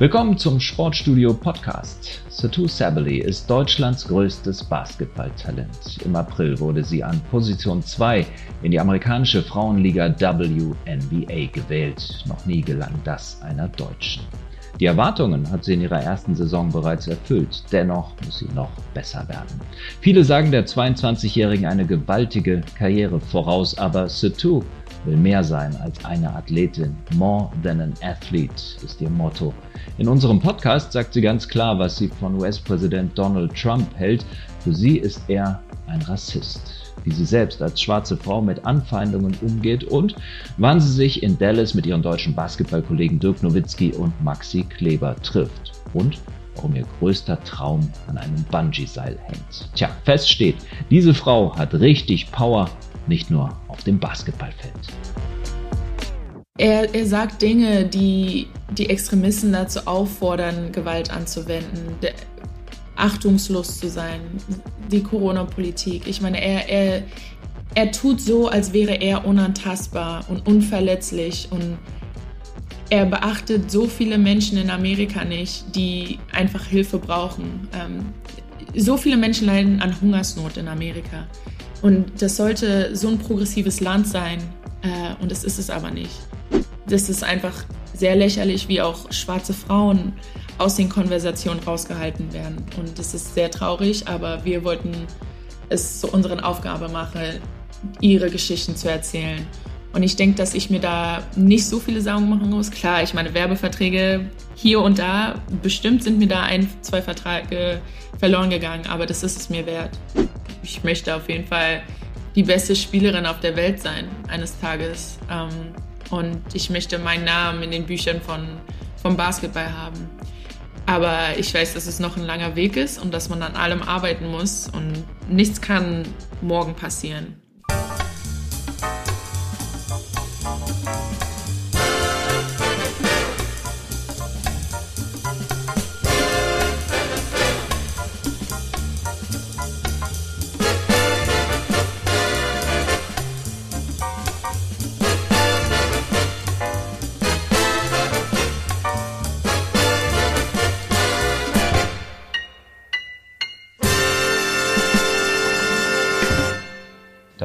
Willkommen zum Sportstudio Podcast. Satu Sabely ist Deutschlands größtes Basketballtalent. Im April wurde sie an Position 2 in die amerikanische Frauenliga WNBA gewählt. Noch nie gelang das einer Deutschen. Die Erwartungen hat sie in ihrer ersten Saison bereits erfüllt. Dennoch muss sie noch besser werden. Viele sagen der 22-Jährigen eine gewaltige Karriere voraus, aber Satu will mehr sein als eine Athletin. More than an athlete ist ihr Motto. In unserem Podcast sagt sie ganz klar, was sie von US-Präsident Donald Trump hält. Für sie ist er ein Rassist. Wie sie selbst als schwarze Frau mit Anfeindungen umgeht und wann sie sich in Dallas mit ihren deutschen Basketballkollegen Dirk Nowitzki und Maxi Kleber trifft. Und warum ihr größter Traum an einem Bungee-Seil hängt. Tja, fest steht, diese Frau hat richtig Power nicht nur auf dem Basketballfeld. Er, er sagt Dinge, die die Extremisten dazu auffordern, Gewalt anzuwenden, achtungslos zu sein, die Corona-Politik. Ich meine, er, er, er tut so, als wäre er unantastbar und unverletzlich und er beachtet so viele Menschen in Amerika nicht, die einfach Hilfe brauchen. Ähm, so viele Menschen leiden an Hungersnot in Amerika. Und das sollte so ein progressives Land sein. Äh, und das ist es aber nicht. Das ist einfach sehr lächerlich, wie auch schwarze Frauen aus den Konversationen rausgehalten werden. Und das ist sehr traurig, aber wir wollten es zu unserer Aufgabe machen, ihre Geschichten zu erzählen. Und ich denke, dass ich mir da nicht so viele Sorgen machen muss. Klar, ich meine, Werbeverträge hier und da, bestimmt sind mir da ein, zwei Verträge verloren gegangen, aber das ist es mir wert ich möchte auf jeden Fall die beste Spielerin auf der Welt sein eines Tages. Ähm, und ich möchte meinen Namen in den Büchern von, vom Basketball haben. Aber ich weiß, dass es noch ein langer Weg ist und dass man an allem arbeiten muss und nichts kann morgen passieren.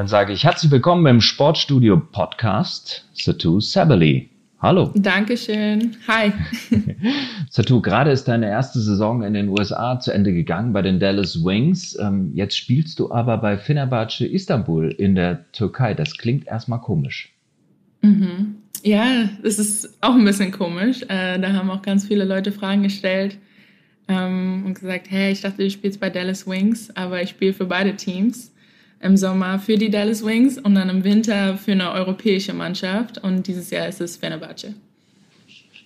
Dann sage ich herzlich willkommen im Sportstudio Podcast, Satu Sabely. Hallo. Dankeschön. Hi. Satu, gerade ist deine erste Saison in den USA zu Ende gegangen bei den Dallas Wings. Ähm, jetzt spielst du aber bei Fenerbahce Istanbul in der Türkei. Das klingt erstmal komisch. Mhm. Ja, es ist auch ein bisschen komisch. Äh, da haben auch ganz viele Leute Fragen gestellt ähm, und gesagt, hey, ich dachte, du spielst bei Dallas Wings, aber ich spiele für beide Teams im Sommer für die Dallas Wings und dann im Winter für eine europäische Mannschaft. Und dieses Jahr ist es Fenerbahce.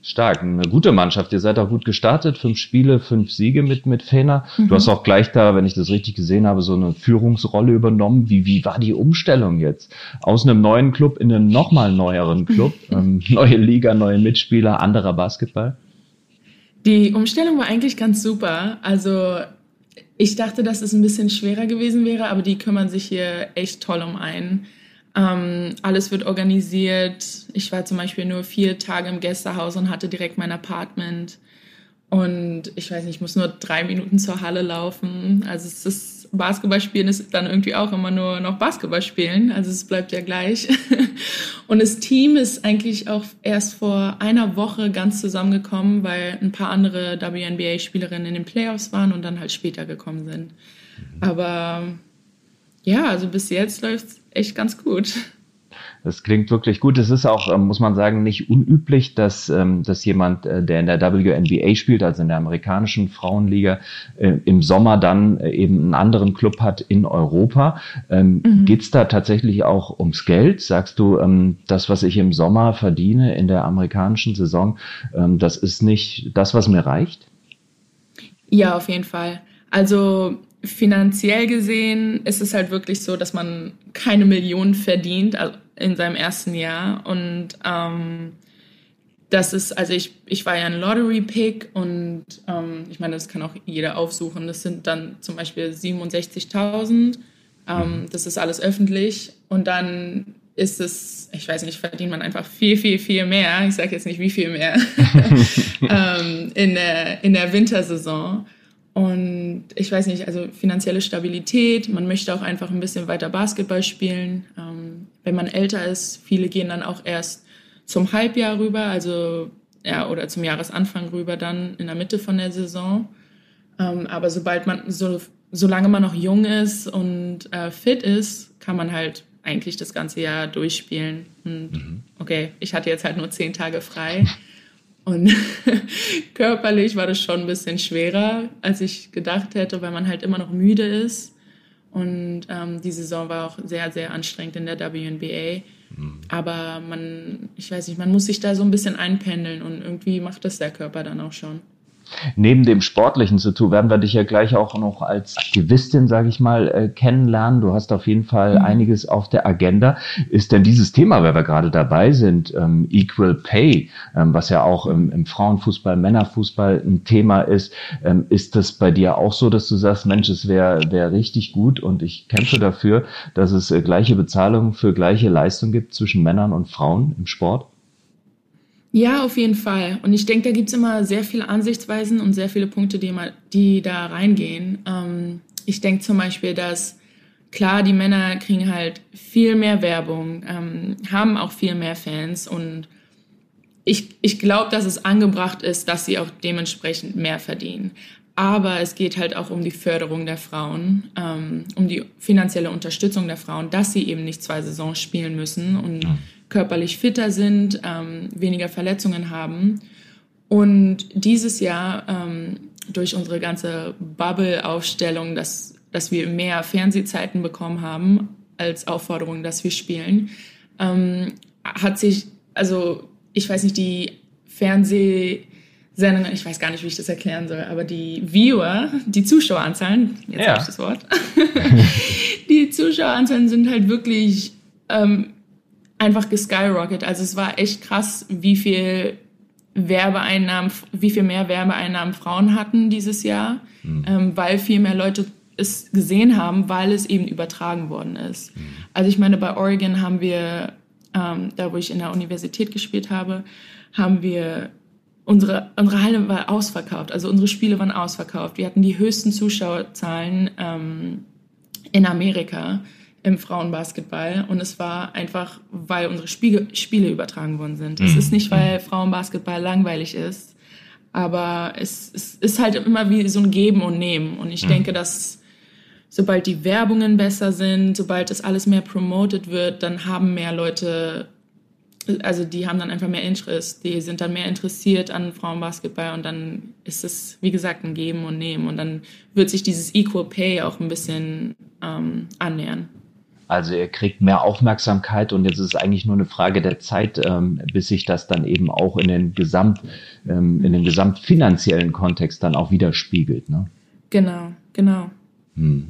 Stark, eine gute Mannschaft. Ihr seid auch gut gestartet. Fünf Spiele, fünf Siege mit, mit Fener. Mhm. Du hast auch gleich da, wenn ich das richtig gesehen habe, so eine Führungsrolle übernommen. Wie, wie war die Umstellung jetzt? Aus einem neuen Club in einen nochmal neueren Club. ähm, neue Liga, neue Mitspieler, anderer Basketball? Die Umstellung war eigentlich ganz super. Also ich dachte, dass es ein bisschen schwerer gewesen wäre, aber die kümmern sich hier echt toll um einen. Ähm, alles wird organisiert. Ich war zum Beispiel nur vier Tage im Gästehaus und hatte direkt mein Apartment. Und ich weiß nicht, ich muss nur drei Minuten zur Halle laufen. Also es ist Basketballspielen ist dann irgendwie auch immer nur noch Basketball spielen. Also es bleibt ja gleich. Und das Team ist eigentlich auch erst vor einer Woche ganz zusammengekommen, weil ein paar andere WNBA-Spielerinnen in den Playoffs waren und dann halt später gekommen sind. Aber ja, also bis jetzt läuft es echt ganz gut. Das klingt wirklich gut. Es ist auch, ähm, muss man sagen, nicht unüblich, dass, ähm, dass jemand, äh, der in der WNBA spielt, also in der amerikanischen Frauenliga, äh, im Sommer dann äh, eben einen anderen Club hat in Europa. Ähm, mhm. Geht es da tatsächlich auch ums Geld? Sagst du, das, was ich im Sommer verdiene in der amerikanischen Saison, das ist nicht das, was mir reicht? Ja, auf jeden Fall. Also finanziell gesehen ist es halt wirklich so, dass man keine Millionen verdient in seinem ersten Jahr. Und ähm, das ist, also ich, ich war ja ein Lottery-Pick und ähm, ich meine, das kann auch jeder aufsuchen. Das sind dann zum Beispiel 67.000. Ähm, das ist alles öffentlich. Und dann ist es, ich weiß nicht, verdient man einfach viel, viel, viel mehr. Ich sage jetzt nicht wie viel mehr ähm, in, der, in der Wintersaison. Und ich weiß nicht, also finanzielle Stabilität, man möchte auch einfach ein bisschen weiter Basketball spielen. Ähm, wenn man älter ist, viele gehen dann auch erst zum Halbjahr rüber, also ja, oder zum Jahresanfang rüber, dann in der Mitte von der Saison. Ähm, aber sobald man, so, solange man noch jung ist und äh, fit ist, kann man halt eigentlich das ganze Jahr durchspielen. Und mhm. okay, ich hatte jetzt halt nur zehn Tage frei. Und körperlich war das schon ein bisschen schwerer, als ich gedacht hätte, weil man halt immer noch müde ist. Und ähm, die Saison war auch sehr, sehr anstrengend in der WNBA. Mhm. Aber man, ich weiß nicht, man muss sich da so ein bisschen einpendeln und irgendwie macht das der Körper dann auch schon. Neben dem Sportlichen zu tun, werden wir dich ja gleich auch noch als Aktivistin, sage ich mal, äh, kennenlernen. Du hast auf jeden Fall mhm. einiges auf der Agenda. Ist denn dieses Thema, weil wir gerade dabei sind, ähm, Equal Pay, ähm, was ja auch im, im, Frauenfußball, Männerfußball ein Thema ist, ähm, ist das bei dir auch so, dass du sagst, Mensch, es wäre wär richtig gut und ich kämpfe dafür, dass es äh, gleiche Bezahlung für gleiche Leistung gibt zwischen Männern und Frauen im Sport? Ja, auf jeden Fall. Und ich denke, da gibt es immer sehr viele Ansichtsweisen und sehr viele Punkte, die, immer, die da reingehen. Ähm, ich denke zum Beispiel, dass klar, die Männer kriegen halt viel mehr Werbung, ähm, haben auch viel mehr Fans und ich, ich glaube, dass es angebracht ist, dass sie auch dementsprechend mehr verdienen. Aber es geht halt auch um die Förderung der Frauen, ähm, um die finanzielle Unterstützung der Frauen, dass sie eben nicht zwei Saisons spielen müssen und ja körperlich fitter sind, ähm, weniger Verletzungen haben. Und dieses Jahr ähm, durch unsere ganze Bubble-Aufstellung, dass, dass wir mehr Fernsehzeiten bekommen haben als Aufforderung, dass wir spielen, ähm, hat sich, also ich weiß nicht, die Fernsehsendungen, ich weiß gar nicht, wie ich das erklären soll, aber die Viewer, die Zuschaueranzahlen, jetzt ja. habe ich das Wort, die Zuschaueranzahlen sind halt wirklich ähm, einfach geskyrocket. Also es war echt krass, wie viel Werbeeinnahmen, wie viel mehr Werbeeinnahmen Frauen hatten dieses Jahr, mhm. ähm, weil viel mehr Leute es gesehen haben, weil es eben übertragen worden ist. Mhm. Also ich meine, bei Oregon haben wir, ähm, da wo ich in der Universität gespielt habe, haben wir unsere, unsere Halle war ausverkauft, also unsere Spiele waren ausverkauft. Wir hatten die höchsten Zuschauerzahlen ähm, in Amerika im Frauenbasketball und es war einfach, weil unsere Spiele, Spiele übertragen worden sind. Mhm. Es ist nicht, weil Frauenbasketball langweilig ist, aber es, es, ist halt immer wie so ein Geben und Nehmen und ich mhm. denke, dass sobald die Werbungen besser sind, sobald das alles mehr promoted wird, dann haben mehr Leute, also die haben dann einfach mehr Interest, die sind dann mehr interessiert an Frauenbasketball und dann ist es, wie gesagt, ein Geben und Nehmen und dann wird sich dieses Equal Pay auch ein bisschen ähm, annähern. Also er kriegt mehr Aufmerksamkeit und jetzt ist es eigentlich nur eine Frage der Zeit, ähm, bis sich das dann eben auch in den Gesamt, ähm, in den gesamtfinanziellen Kontext dann auch widerspiegelt. Ne? Genau, genau. Hm.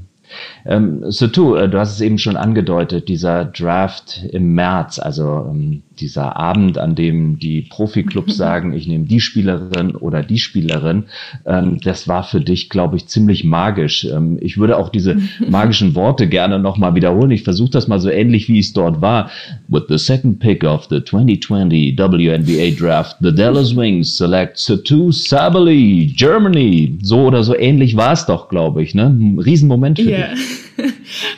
Ähm, Sotu, äh, du hast es eben schon angedeutet, dieser Draft im März, also ähm, dieser Abend, an dem die Profiklubs sagen, ich nehme die Spielerin oder die Spielerin, ähm, das war für dich, glaube ich, ziemlich magisch. Ähm, ich würde auch diese magischen Worte gerne nochmal wiederholen. Ich versuche das mal so ähnlich, wie es dort war. With the second pick of the 2020 WNBA Draft, the Dallas Wings select Satu Sabali, Germany. So oder so ähnlich war es doch, glaube ich. Ne? Ein Riesenmoment für yeah. dich.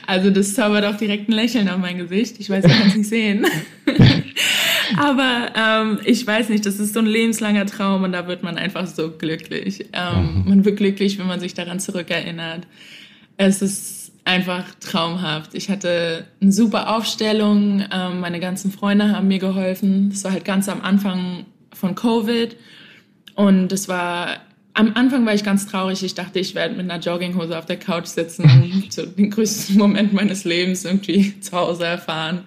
Also das zaubert auch direkt ein Lächeln auf mein Gesicht. Ich weiß, ihr könnt es nicht sehen. Aber ähm, ich weiß nicht, das ist so ein lebenslanger Traum und da wird man einfach so glücklich. Ähm, mhm. Man wird glücklich, wenn man sich daran zurückerinnert. Es ist einfach traumhaft. Ich hatte eine super Aufstellung, ähm, meine ganzen Freunde haben mir geholfen. Das war halt ganz am Anfang von Covid und es war am Anfang war ich ganz traurig. Ich dachte, ich werde mit einer Jogginghose auf der Couch sitzen und den größten Moment meines Lebens irgendwie zu Hause erfahren.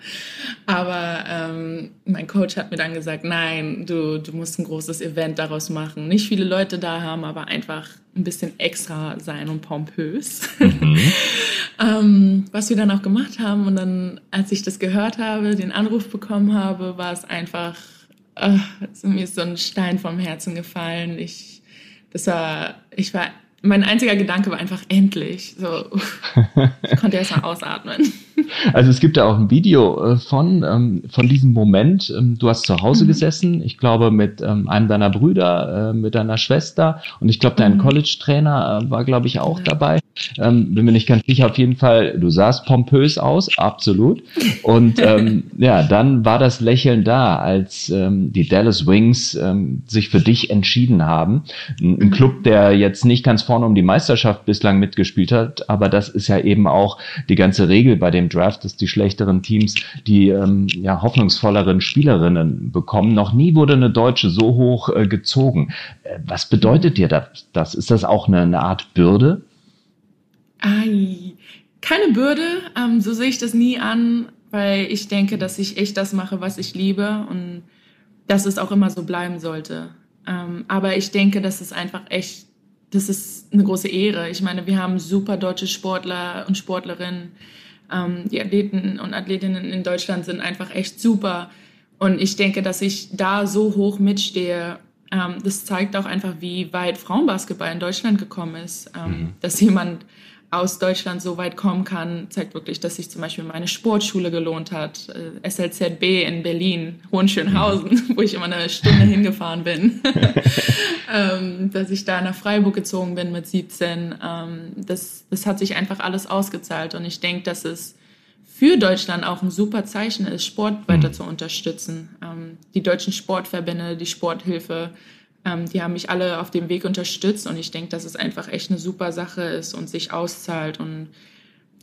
Aber ähm, mein Coach hat mir dann gesagt, nein, du, du musst ein großes Event daraus machen. Nicht viele Leute da haben, aber einfach ein bisschen extra sein und pompös. Mhm. ähm, was wir dann auch gemacht haben. Und dann, als ich das gehört habe, den Anruf bekommen habe, war es einfach, äh, mir ist so ein Stein vom Herzen gefallen. Ich das war, ich war mein einziger Gedanke war einfach endlich. So, ich konnte erst mal ausatmen. Also es gibt ja auch ein Video äh, von, ähm, von diesem Moment. Ähm, du hast zu Hause mhm. gesessen, ich glaube mit ähm, einem deiner Brüder, äh, mit deiner Schwester und ich glaube dein mhm. College-Trainer äh, war, glaube ich, auch ja. dabei. Ähm, bin mir nicht ganz sicher, auf jeden Fall, du sahst pompös aus, absolut. Und ähm, ja, dann war das Lächeln da, als ähm, die Dallas Wings ähm, sich für dich entschieden haben. Ein, ein mhm. Club, der jetzt nicht ganz vorne um die Meisterschaft bislang mitgespielt hat, aber das ist ja eben auch die ganze Regel bei dem Draft, dass die schlechteren Teams die ähm, ja, hoffnungsvolleren Spielerinnen bekommen. Noch nie wurde eine Deutsche so hoch äh, gezogen. Äh, was bedeutet dir das? Ist das auch eine, eine Art Bürde? Ai, keine Bürde, ähm, so sehe ich das nie an, weil ich denke, dass ich echt das mache, was ich liebe und dass es auch immer so bleiben sollte. Ähm, aber ich denke, dass es einfach echt, das ist eine große Ehre. Ich meine, wir haben super deutsche Sportler und Sportlerinnen. Ähm, die Athleten und Athletinnen in Deutschland sind einfach echt super. Und ich denke, dass ich da so hoch mitstehe, ähm, das zeigt auch einfach, wie weit Frauenbasketball in Deutschland gekommen ist. Ähm, mhm. Dass jemand aus Deutschland so weit kommen kann, zeigt wirklich, dass sich zum Beispiel meine Sportschule gelohnt hat. Äh, SLZB in Berlin, Hohenschönhausen, mhm. wo ich immer eine Stunde hingefahren bin. ähm, dass ich da nach Freiburg gezogen bin mit 17. Ähm, das, das hat sich einfach alles ausgezahlt. Und ich denke, dass es für Deutschland auch ein super Zeichen ist, Sport weiter mhm. zu unterstützen. Ähm, die deutschen Sportverbände, die Sporthilfe, ähm, die haben mich alle auf dem Weg unterstützt und ich denke, dass es einfach echt eine super Sache ist und sich auszahlt. Und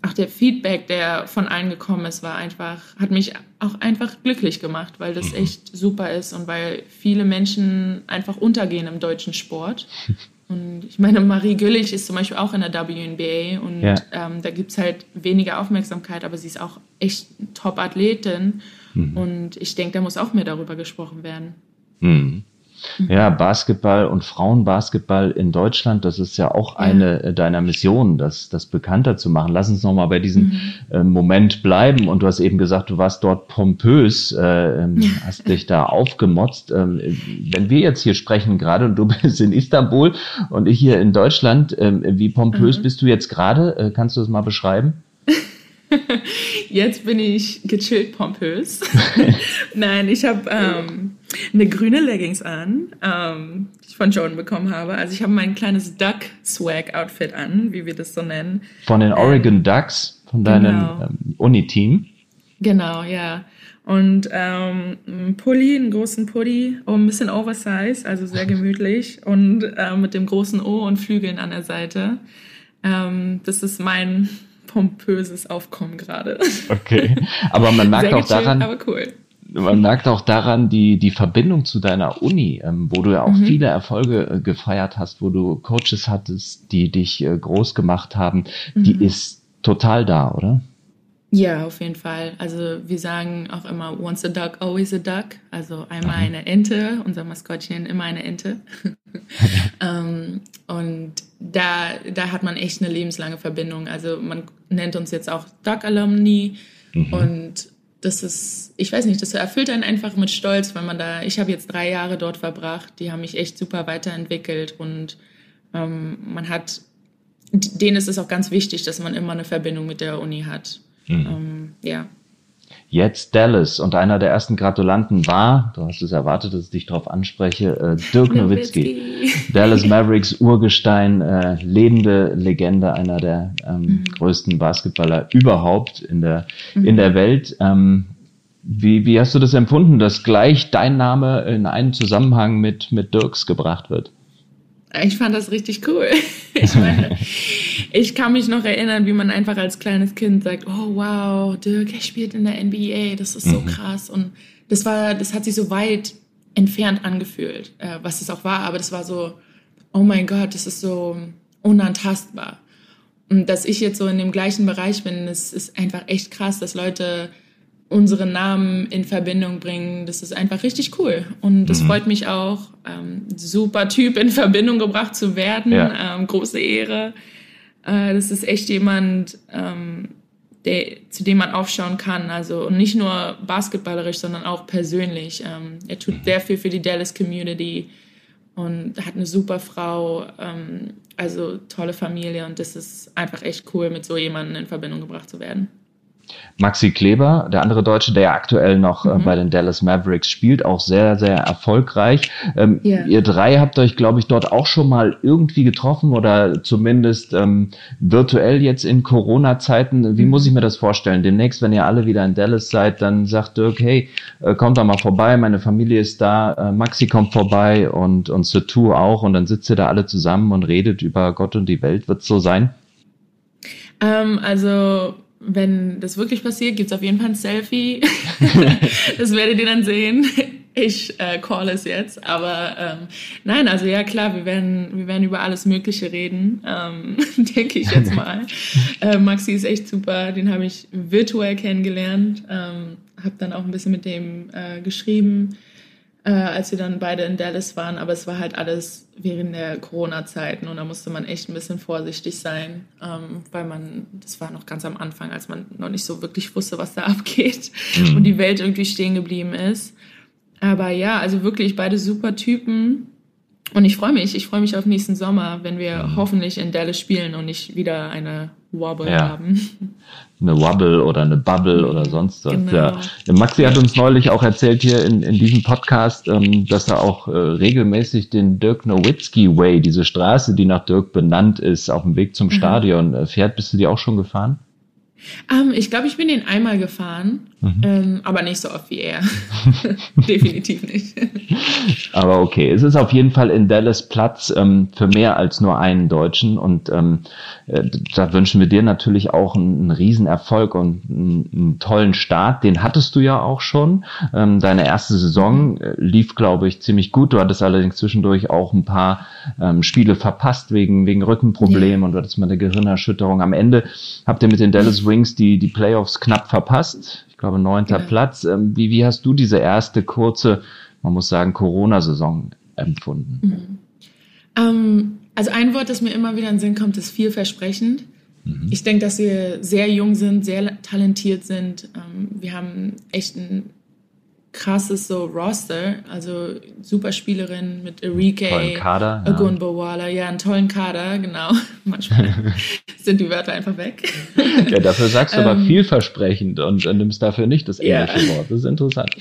auch der Feedback, der von allen gekommen ist, war einfach, hat mich auch einfach glücklich gemacht, weil das mhm. echt super ist und weil viele Menschen einfach untergehen im deutschen Sport. Und ich meine, Marie Güllich ist zum Beispiel auch in der WNBA und ja. ähm, da gibt es halt weniger Aufmerksamkeit, aber sie ist auch echt Top-Athletin. Mhm. Und ich denke, da muss auch mehr darüber gesprochen werden. Mhm. Ja, Basketball und Frauenbasketball in Deutschland, das ist ja auch eine ja. deiner Missionen, das, das bekannter zu machen. Lass uns nochmal bei diesem mhm. äh, Moment bleiben. Und du hast eben gesagt, du warst dort pompös, äh, ähm, hast dich da aufgemotzt. Ähm, wenn wir jetzt hier sprechen gerade und du bist in Istanbul und ich hier in Deutschland, äh, wie pompös mhm. bist du jetzt gerade? Äh, kannst du das mal beschreiben? Jetzt bin ich gechillt pompös. Nein, ich habe ähm, eine grüne Leggings an, ähm, die ich von Jordan bekommen habe. Also ich habe mein kleines Duck-Swag-Outfit an, wie wir das so nennen. Von den Oregon ähm, Ducks, von deinem genau. ähm, Uni-Team. Genau, ja. Und ähm, ein Pulli, einen großen Pulli, oh, ein bisschen oversized, also sehr gemütlich. und äh, mit dem großen O und Flügeln an der Seite. Ähm, das ist mein pompöses Aufkommen gerade. Okay, aber man merkt auch daran, aber cool man merkt auch daran die, die Verbindung zu deiner Uni, ähm, wo du ja auch mhm. viele Erfolge äh, gefeiert hast, wo du Coaches hattest, die dich äh, groß gemacht haben, mhm. die ist total da, oder? Ja, auf jeden Fall. Also wir sagen auch immer, once a duck, always a duck. Also einmal mhm. eine Ente, unser Maskottchen immer eine Ente. ähm, und da, da hat man echt eine lebenslange Verbindung. Also man nennt uns jetzt auch Duck Alumni mhm. und das ist, ich weiß nicht, das erfüllt einen einfach mit Stolz, wenn man da, ich habe jetzt drei Jahre dort verbracht, die haben mich echt super weiterentwickelt und ähm, man hat, denen ist es auch ganz wichtig, dass man immer eine Verbindung mit der Uni hat. Mhm. Ähm, ja. Jetzt Dallas und einer der ersten Gratulanten war, du hast es erwartet, dass ich dich darauf anspreche, äh, Dirk Nowitzki. Dallas Mavericks Urgestein, äh, lebende Legende, einer der ähm, mhm. größten Basketballer überhaupt in der, mhm. in der Welt. Ähm, wie, wie hast du das empfunden, dass gleich dein Name in einen Zusammenhang mit, mit Dirks gebracht wird? Ich fand das richtig cool. Ich meine, ich kann mich noch erinnern, wie man einfach als kleines Kind sagt, oh wow, Dirk, er spielt in der NBA, das ist so mhm. krass. Und das war, das hat sich so weit entfernt angefühlt, äh, was es auch war, aber das war so, oh mein Gott, das ist so unantastbar. Und dass ich jetzt so in dem gleichen Bereich bin, das ist einfach echt krass, dass Leute unsere Namen in Verbindung bringen. Das ist einfach richtig cool. Und das mhm. freut mich auch. Ähm, super Typ in Verbindung gebracht zu werden. Ja. Ähm, große Ehre. Äh, das ist echt jemand, ähm, der, zu dem man aufschauen kann. Also und nicht nur basketballerisch, sondern auch persönlich. Ähm, er tut mhm. sehr viel für die Dallas Community. und hat eine super Frau, ähm, also tolle Familie und das ist einfach echt cool, mit so jemandem in Verbindung gebracht zu werden. Maxi Kleber, der andere Deutsche, der aktuell noch äh, mhm. äh, bei den Dallas Mavericks spielt, auch sehr, sehr erfolgreich. Ähm, yeah. Ihr drei habt euch, glaube ich, dort auch schon mal irgendwie getroffen oder zumindest ähm, virtuell jetzt in Corona-Zeiten. Wie mhm. muss ich mir das vorstellen? Demnächst, wenn ihr alle wieder in Dallas seid, dann sagt Dirk, hey, äh, kommt doch mal vorbei, meine Familie ist da, äh, Maxi kommt vorbei und, und Satu auch und dann sitzt ihr da alle zusammen und redet über Gott und die Welt. Wird so sein? Ähm, also wenn das wirklich passiert, gibt es auf jeden Fall ein Selfie. das werdet ihr dann sehen. Ich äh, call es jetzt. Aber ähm, nein, also ja klar, wir werden, wir werden über alles Mögliche reden, ähm, denke ich jetzt mal. äh, Maxi ist echt super, den habe ich virtuell kennengelernt, ähm, habe dann auch ein bisschen mit dem äh, geschrieben äh, als wir dann beide in Dallas waren. Aber es war halt alles während der Corona-Zeiten und da musste man echt ein bisschen vorsichtig sein, ähm, weil man, das war noch ganz am Anfang, als man noch nicht so wirklich wusste, was da abgeht mhm. und die Welt irgendwie stehen geblieben ist. Aber ja, also wirklich beide super Typen. Und ich freue mich, ich freue mich auf nächsten Sommer, wenn wir mhm. hoffentlich in Dallas spielen und nicht wieder eine Wobble ja. haben. Eine Wobble oder eine Bubble oder sonst was. Genau. Ja. Maxi hat uns neulich auch erzählt hier in, in diesem Podcast, ähm, dass er auch äh, regelmäßig den Dirk Nowitzki Way, diese Straße, die nach Dirk benannt ist, auf dem Weg zum mhm. Stadion äh, fährt. Bist du die auch schon gefahren? Um, ähm, ich glaube, ich bin den einmal gefahren, mhm. ähm, aber nicht so oft wie er. Definitiv nicht. aber okay, es ist auf jeden Fall in Dallas Platz ähm, für mehr als nur einen Deutschen und ähm, äh, da wünschen wir dir natürlich auch einen, einen Riesenerfolg und einen, einen, tollen Start. Den hattest du ja auch schon. Ähm, deine erste Saison äh, lief, glaube ich, ziemlich gut. Du hattest allerdings zwischendurch auch ein paar ähm, Spiele verpasst wegen, wegen Rückenproblemen ja. und du hattest mal eine Gehirnerschütterung. Am Ende habt ihr mit den Dallas Wings die, die Playoffs knapp verpasst. Ich glaube, neunter ja. Platz. Ähm, wie, wie hast du diese erste kurze, man muss sagen, Corona-Saison empfunden? Mhm. Ähm, also ein Wort, das mir immer wieder in den Sinn kommt, ist vielversprechend. Mhm. Ich denke, dass wir sehr jung sind, sehr talentiert sind. Ähm, wir haben echt ein krasses so Roster, also super Spielerin mit Enrique, tollen Kader, ja. Ja, einen tollen Kader, genau. Manchmal sind die Wörter einfach weg. ja, dafür sagst du aber ähm, vielversprechend und nimmst dafür nicht das englische ja. Wort. Das ist interessant.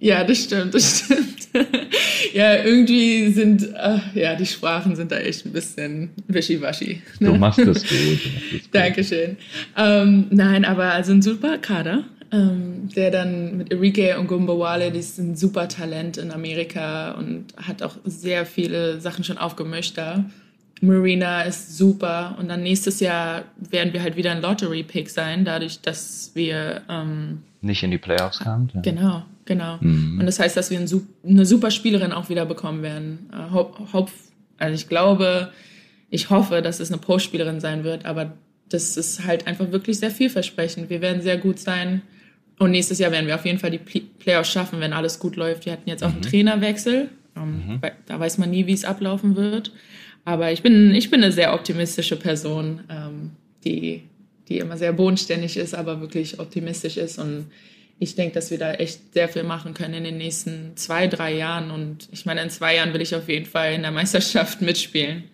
Ja, das stimmt, das stimmt. ja, irgendwie sind, äh, ja, die Sprachen sind da echt ein bisschen wischiwaschi. Ne? Du machst das gut. Dankeschön. Ähm, nein, aber also ein super Kader ähm, der dann mit Enrique und Gumbawale, die ist ein super Talent in Amerika und hat auch sehr viele Sachen schon aufgemischt da. Marina ist super und dann nächstes Jahr werden wir halt wieder ein Lottery-Pick sein, dadurch, dass wir ähm, nicht in die Playoffs kamen. Ja. Genau, genau. Mhm. Und das heißt, dass wir ein, eine super Spielerin auch wieder bekommen werden. Äh, also ich glaube, ich hoffe, dass es eine Postspielerin sein wird, aber das ist halt einfach wirklich sehr vielversprechend. Wir werden sehr gut sein. Und nächstes Jahr werden wir auf jeden Fall die Playoffs schaffen, wenn alles gut läuft. Wir hatten jetzt auch einen mhm. Trainerwechsel. Ähm, mhm. Da weiß man nie, wie es ablaufen wird. Aber ich bin, ich bin eine sehr optimistische Person, ähm, die, die immer sehr bodenständig ist, aber wirklich optimistisch ist. Und ich denke, dass wir da echt sehr viel machen können in den nächsten zwei, drei Jahren. Und ich meine, in zwei Jahren will ich auf jeden Fall in der Meisterschaft mitspielen.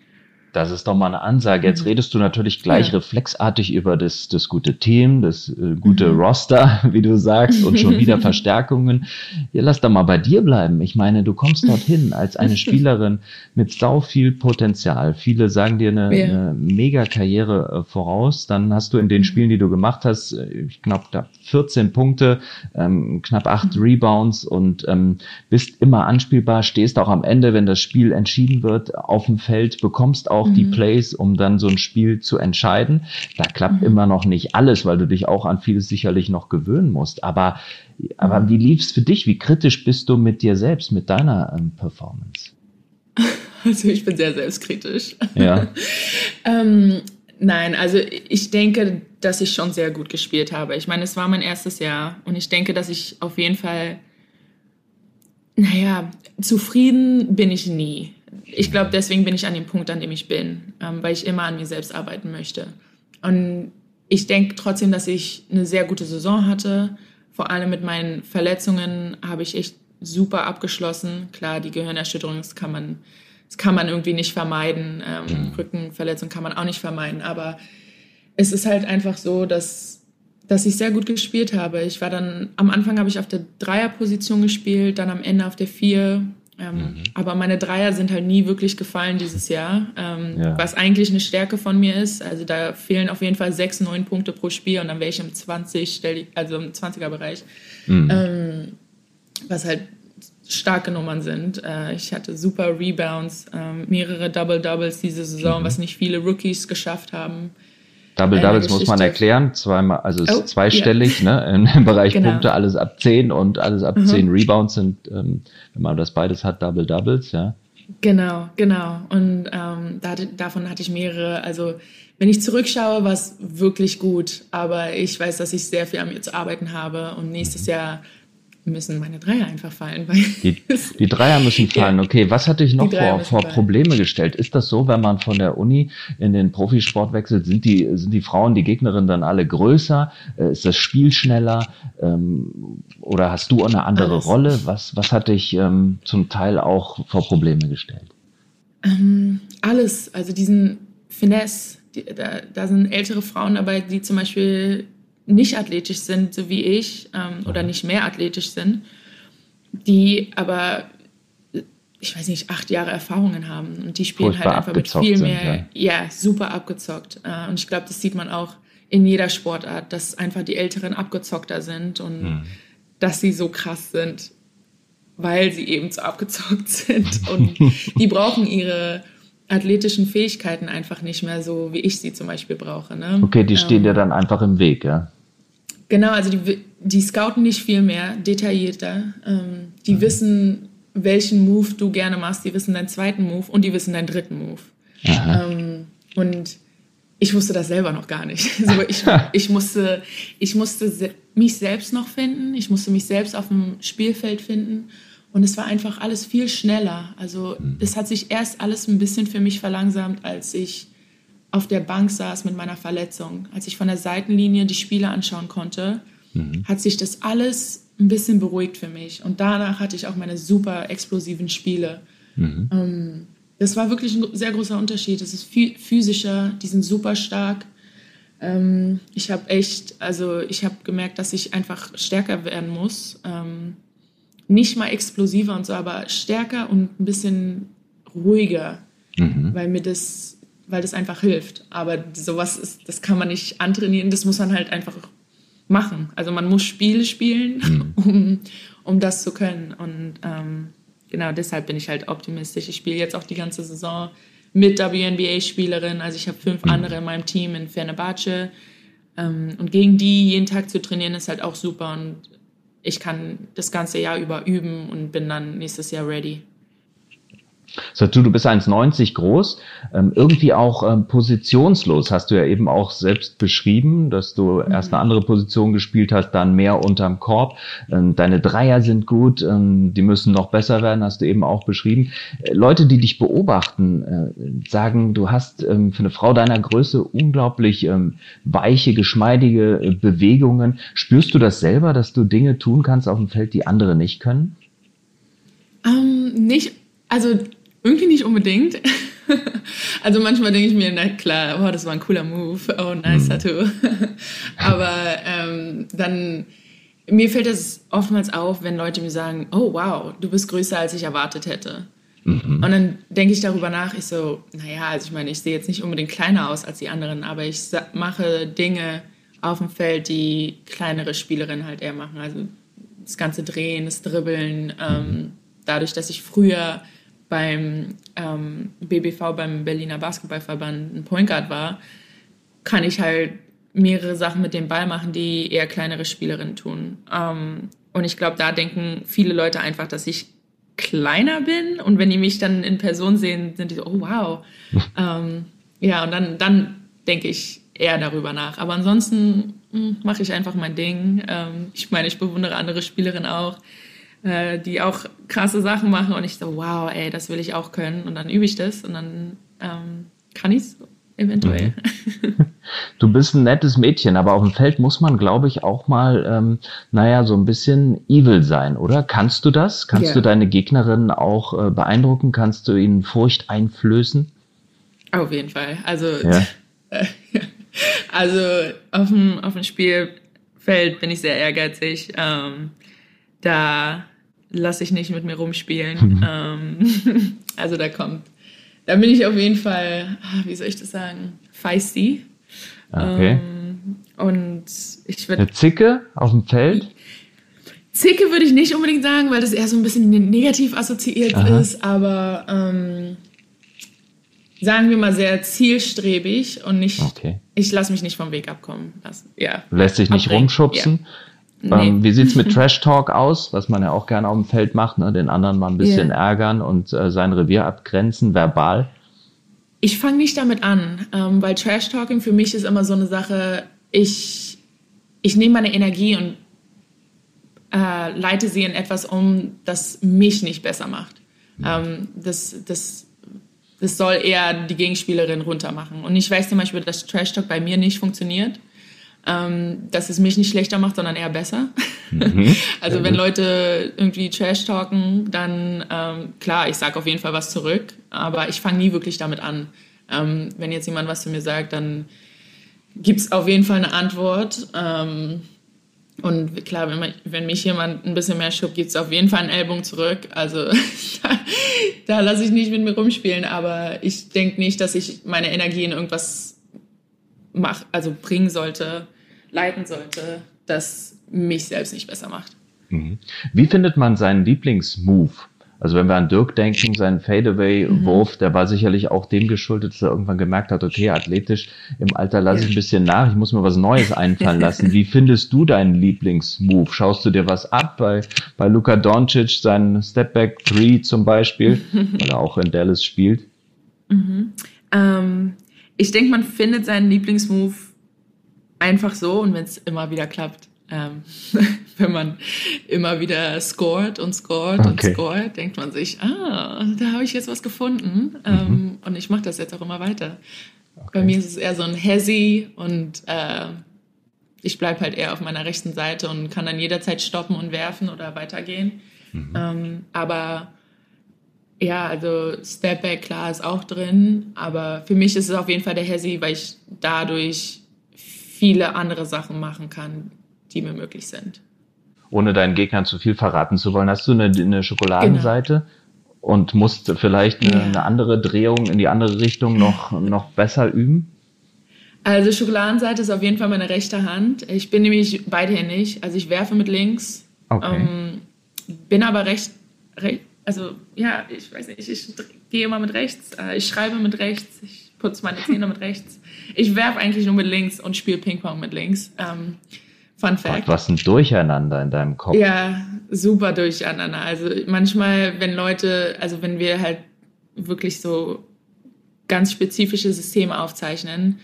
Das ist doch mal eine Ansage. Jetzt mhm. redest du natürlich gleich ja. reflexartig über das, das gute Team, das äh, gute mhm. Roster, wie du sagst, und schon wieder Verstärkungen. Ja, lass doch mal bei dir bleiben. Ich meine, du kommst dorthin als eine Spielerin mit sau viel Potenzial. Viele sagen dir eine, ja. eine mega Karriere äh, voraus. Dann hast du in den. Spielen, die du gemacht hast, äh, ich glaube, da 14 Punkte, ähm, knapp acht mhm. Rebounds und ähm, bist immer anspielbar, stehst auch am Ende, wenn das Spiel entschieden wird, auf dem Feld, bekommst auch auch mhm. die Plays, um dann so ein Spiel zu entscheiden. Da klappt mhm. immer noch nicht alles, weil du dich auch an vieles sicherlich noch gewöhnen musst. Aber, aber mhm. wie lief's für dich? Wie kritisch bist du mit dir selbst, mit deiner ähm, Performance? Also ich bin sehr selbstkritisch. Ja. ähm, nein, also ich denke, dass ich schon sehr gut gespielt habe. Ich meine, es war mein erstes Jahr und ich denke, dass ich auf jeden Fall, naja, zufrieden bin ich nie ich glaube, deswegen bin ich an dem Punkt, an dem ich bin, ähm, weil ich immer an mir selbst arbeiten möchte. Und ich denke trotzdem, dass ich eine sehr gute Saison hatte. Vor allem mit meinen Verletzungen habe ich echt super abgeschlossen. Klar, die Gehirnerschütterung kann man das kann man irgendwie nicht vermeiden. Ähm, mhm. Rückenverletzung kann man auch nicht vermeiden. Aber es ist halt einfach so, dass, dass ich sehr gut gespielt habe. Ich war dann, am Anfang habe ich auf der Dreierposition gespielt, dann am Ende auf der Vier. Ähm, mhm. Aber meine Dreier sind halt nie wirklich gefallen dieses Jahr, ähm, ja. was eigentlich eine Stärke von mir ist. Also da fehlen auf jeden Fall sechs, neun Punkte pro Spiel und dann wäre ich im 20, also im 20er-Bereich. Mhm. Ähm, was halt starke Nummern sind. Äh, ich hatte super Rebounds, äh, mehrere Double-Doubles diese Saison, mhm. was nicht viele Rookies geschafft haben. Double-Doubles muss man erklären, zweimal, also oh, zweistellig, yeah. ne, im Bereich genau. Punkte alles ab 10 und alles ab mhm. 10 Rebounds sind, ähm, wenn man das beides hat, Double-Doubles, ja. Genau, genau. Und ähm, da, davon hatte ich mehrere. Also wenn ich zurückschaue, war es wirklich gut. Aber ich weiß, dass ich sehr viel an mir zu arbeiten habe. Und nächstes mhm. Jahr müssen meine Dreier einfach fallen. Die, die Dreier müssen fallen, ja. okay. Was hat dich noch vor, vor Probleme gestellt? Ist das so, wenn man von der Uni in den Profisport wechselt, sind die, sind die Frauen, die Gegnerinnen dann alle größer? Äh, ist das Spiel schneller? Ähm, oder hast du eine andere Alles. Rolle? Was, was hat dich ähm, zum Teil auch vor Probleme gestellt? Ähm, alles, also diesen Finesse, da, da sind ältere Frauen dabei, die zum Beispiel nicht athletisch sind, so wie ich, ähm, oder nicht mehr athletisch sind, die aber, ich weiß nicht, acht Jahre Erfahrungen haben und die spielen halt einfach mit viel mehr, sind, ja. ja. super abgezockt. Äh, und ich glaube, das sieht man auch in jeder Sportart, dass einfach die Älteren abgezockter sind und hm. dass sie so krass sind, weil sie eben so abgezockt sind und die brauchen ihre athletischen Fähigkeiten einfach nicht mehr so, wie ich sie zum Beispiel brauche. Ne? Okay, die stehen ähm, dir dann einfach im Weg, ja? Genau, also die, die scouten nicht viel mehr detaillierter. Ähm, die mhm. wissen, welchen Move du gerne machst. Die wissen deinen zweiten Move und die wissen deinen dritten Move. Ähm, und ich wusste das selber noch gar nicht. Also ich, ich, musste, ich musste mich selbst noch finden. Ich musste mich selbst auf dem Spielfeld finden. Und es war einfach alles viel schneller. Also mhm. es hat sich erst alles ein bisschen für mich verlangsamt, als ich auf der Bank saß mit meiner Verletzung, als ich von der Seitenlinie die Spiele anschauen konnte, mhm. hat sich das alles ein bisschen beruhigt für mich. Und danach hatte ich auch meine super explosiven Spiele. Mhm. Ähm, das war wirklich ein sehr großer Unterschied. Es ist viel physischer, die sind super stark. Ähm, ich habe echt, also ich habe gemerkt, dass ich einfach stärker werden muss. Ähm, nicht mal explosiver und so, aber stärker und ein bisschen ruhiger, mhm. weil mir das weil das einfach hilft. Aber sowas ist, das kann man nicht antrainieren, das muss man halt einfach machen. Also man muss Spiele spielen, mhm. um, um das zu können. Und ähm, genau deshalb bin ich halt optimistisch. Ich spiele jetzt auch die ganze Saison mit WNBA-Spielerin. Also ich habe fünf mhm. andere in meinem Team in Fenerbahce. Ähm, und gegen die jeden Tag zu trainieren, ist halt auch super. Und ich kann das ganze Jahr über üben und bin dann nächstes Jahr ready. Satu, du bist 1,90 groß, ähm, irgendwie auch ähm, positionslos, hast du ja eben auch selbst beschrieben, dass du mhm. erst eine andere Position gespielt hast, dann mehr unterm Korb. Ähm, deine Dreier sind gut, ähm, die müssen noch besser werden, hast du eben auch beschrieben. Äh, Leute, die dich beobachten, äh, sagen, du hast ähm, für eine Frau deiner Größe unglaublich ähm, weiche, geschmeidige äh, Bewegungen. Spürst du das selber, dass du Dinge tun kannst auf dem Feld, die andere nicht können? Um, nicht, also irgendwie nicht unbedingt. also manchmal denke ich mir, na klar, oh, das war ein cooler Move, oh nice mhm. Tattoo. Aber ähm, dann, mir fällt das oftmals auf, wenn Leute mir sagen, oh wow, du bist größer, als ich erwartet hätte. Mhm. Und dann denke ich darüber nach, ich so, naja, also ich meine, ich sehe jetzt nicht unbedingt kleiner aus als die anderen, aber ich mache Dinge auf dem Feld, die kleinere Spielerinnen halt eher machen. Also das ganze Drehen, das Dribbeln, ähm, mhm. dadurch, dass ich früher beim ähm, BBV, beim Berliner Basketballverband ein Point Guard war, kann ich halt mehrere Sachen mit dem Ball machen, die eher kleinere Spielerinnen tun. Ähm, und ich glaube, da denken viele Leute einfach, dass ich kleiner bin. Und wenn die mich dann in Person sehen, sind die so, oh wow. ähm, ja, und dann, dann denke ich eher darüber nach. Aber ansonsten hm, mache ich einfach mein Ding. Ähm, ich meine, ich bewundere andere Spielerinnen auch äh, die auch krasse Sachen machen und ich so, wow, ey, das will ich auch können und dann übe ich das und dann ähm, kann ich's eventuell. Mhm. Du bist ein nettes Mädchen, aber auf dem Feld muss man, glaube ich, auch mal, ähm, naja, so ein bisschen evil sein, oder? Kannst du das? Kannst ja. du deine Gegnerinnen auch äh, beeindrucken? Kannst du ihnen Furcht einflößen? Auf jeden Fall. Also, ja. also auf dem, auf dem Spielfeld bin ich sehr ehrgeizig. Ähm, da lasse ich nicht mit mir rumspielen. ähm, also da kommt, da bin ich auf jeden Fall, ah, wie soll ich das sagen, feisty. Okay. Ähm, und ich würde. Eine Zicke auf dem Feld? Zicke würde ich nicht unbedingt sagen, weil das eher so ein bisschen negativ assoziiert Aha. ist, aber ähm, sagen wir mal sehr zielstrebig und nicht. Okay. Ich lasse mich nicht vom Weg abkommen lassen. Ja. Lässt sich nicht Abbringen. rumschubsen. Ja. Ähm, nee. Wie sieht's mit Trash Talk aus, was man ja auch gerne auf dem Feld macht, ne? den anderen mal ein bisschen yeah. ärgern und äh, sein Revier abgrenzen, verbal? Ich fange nicht damit an, ähm, weil Trash Talking für mich ist immer so eine Sache, ich, ich nehme meine Energie und äh, leite sie in etwas um, das mich nicht besser macht. Mhm. Ähm, das, das, das soll eher die Gegenspielerin runtermachen. Und ich weiß zum Beispiel, dass Trash Talk bei mir nicht funktioniert. Ähm, dass es mich nicht schlechter macht, sondern eher besser. Mhm, also wenn Leute irgendwie Trash talken, dann ähm, klar, ich sage auf jeden Fall was zurück, aber ich fange nie wirklich damit an. Ähm, wenn jetzt jemand was zu mir sagt, dann gibt es auf jeden Fall eine Antwort. Ähm, und klar, wenn, man, wenn, mich jemand ein bisschen mehr schubt, gibt es auf jeden Fall einen Ellbogen zurück. Also da, da lasse ich nicht mit mir rumspielen, aber ich denke nicht, dass ich meine Energie in irgendwas mach, also bringen sollte, leiten sollte, das mich selbst nicht besser macht. Mhm. Wie findet man seinen Lieblingsmove? Also wenn wir an Dirk denken, seinen Fadeaway-Wurf, mhm. der war sicherlich auch dem geschuldet, dass er irgendwann gemerkt hat, okay, athletisch im Alter lasse ich ein bisschen nach, ich muss mir was Neues einfallen lassen. Wie findest du deinen Lieblingsmove? Schaust du dir was ab bei, bei Luka Doncic, seinen Stepback 3 zum Beispiel, weil er auch in Dallas spielt? Mhm. Ähm, ich denke, man findet seinen Lieblingsmove einfach so und wenn es immer wieder klappt. Ähm, wenn man immer wieder scored und scored okay. und scored, denkt man sich, ah, da habe ich jetzt was gefunden ähm, mhm. und ich mache das jetzt auch immer weiter. Okay. Bei mir ist es eher so ein Hezzy und äh, ich bleibe halt eher auf meiner rechten Seite und kann dann jederzeit stoppen und werfen oder weitergehen. Mhm. Ähm, aber ja, also Stepback, klar, ist auch drin, aber für mich ist es auf jeden Fall der Hezzy, weil ich dadurch viele andere Sachen machen kann, die mir möglich sind. Ohne deinen Gegnern zu viel verraten zu wollen, hast du eine, eine Schokoladenseite genau. und musst vielleicht eine, ja. eine, andere Drehung in die andere Richtung noch, noch besser üben? Also Schokoladenseite ist auf jeden Fall meine rechte Hand. Ich bin nämlich beidhändig, also ich werfe mit links, okay. ähm, bin aber recht, recht also ja, ich weiß nicht, ich, ich gehe immer mit rechts, äh, ich schreibe mit rechts, ich putze meine Zähne mit rechts. Ich werfe eigentlich nur mit links und spiele Ping-Pong mit links. Ähm, Fun Fact. was ein Durcheinander in deinem Kopf. Ja, super durcheinander. Also manchmal, wenn Leute, also wenn wir halt wirklich so ganz spezifische Systeme aufzeichnen,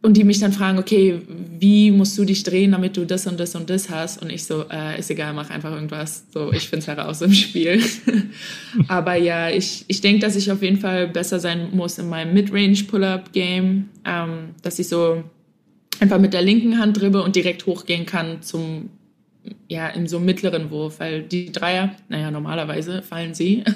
und die mich dann fragen, okay, wie musst du dich drehen, damit du das und das und das hast? Und ich so, äh, ist egal, mach einfach irgendwas. So, ich finde es heraus im Spiel. Aber ja, ich, ich denke, dass ich auf jeden Fall besser sein muss in meinem Midrange-Pull-Up-Game, ähm, dass ich so einfach mit der linken Hand dribbe und direkt hochgehen kann zum, ja, in so mittleren Wurf, weil die Dreier, naja, normalerweise fallen sie.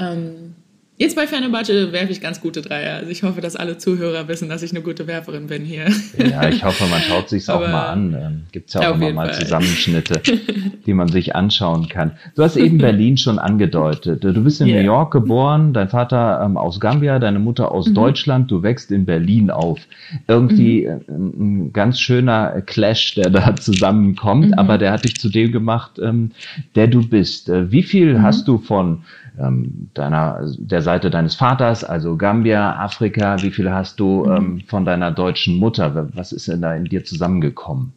Mhm. ähm, Jetzt bei Fenerbahce werfe ich ganz gute Dreier. Also ich hoffe, dass alle Zuhörer wissen, dass ich eine gute Werferin bin hier. Ja, ich hoffe, man schaut sich auch mal an. Ähm, Gibt es ja auch immer mal Fall. Zusammenschnitte, die man sich anschauen kann. Du hast eben Berlin schon angedeutet. Du bist in yeah. New York geboren, dein Vater ähm, aus Gambia, deine Mutter aus mhm. Deutschland. Du wächst in Berlin auf. Irgendwie mhm. ein, ein ganz schöner Clash, der da zusammenkommt, mhm. aber der hat dich zu dem gemacht, ähm, der du bist. Äh, wie viel mhm. hast du von ähm, deiner, der Seite deines Vaters, also Gambia, Afrika, wie viel hast du mhm. ähm, von deiner deutschen Mutter? Was ist denn da in dir zusammengekommen?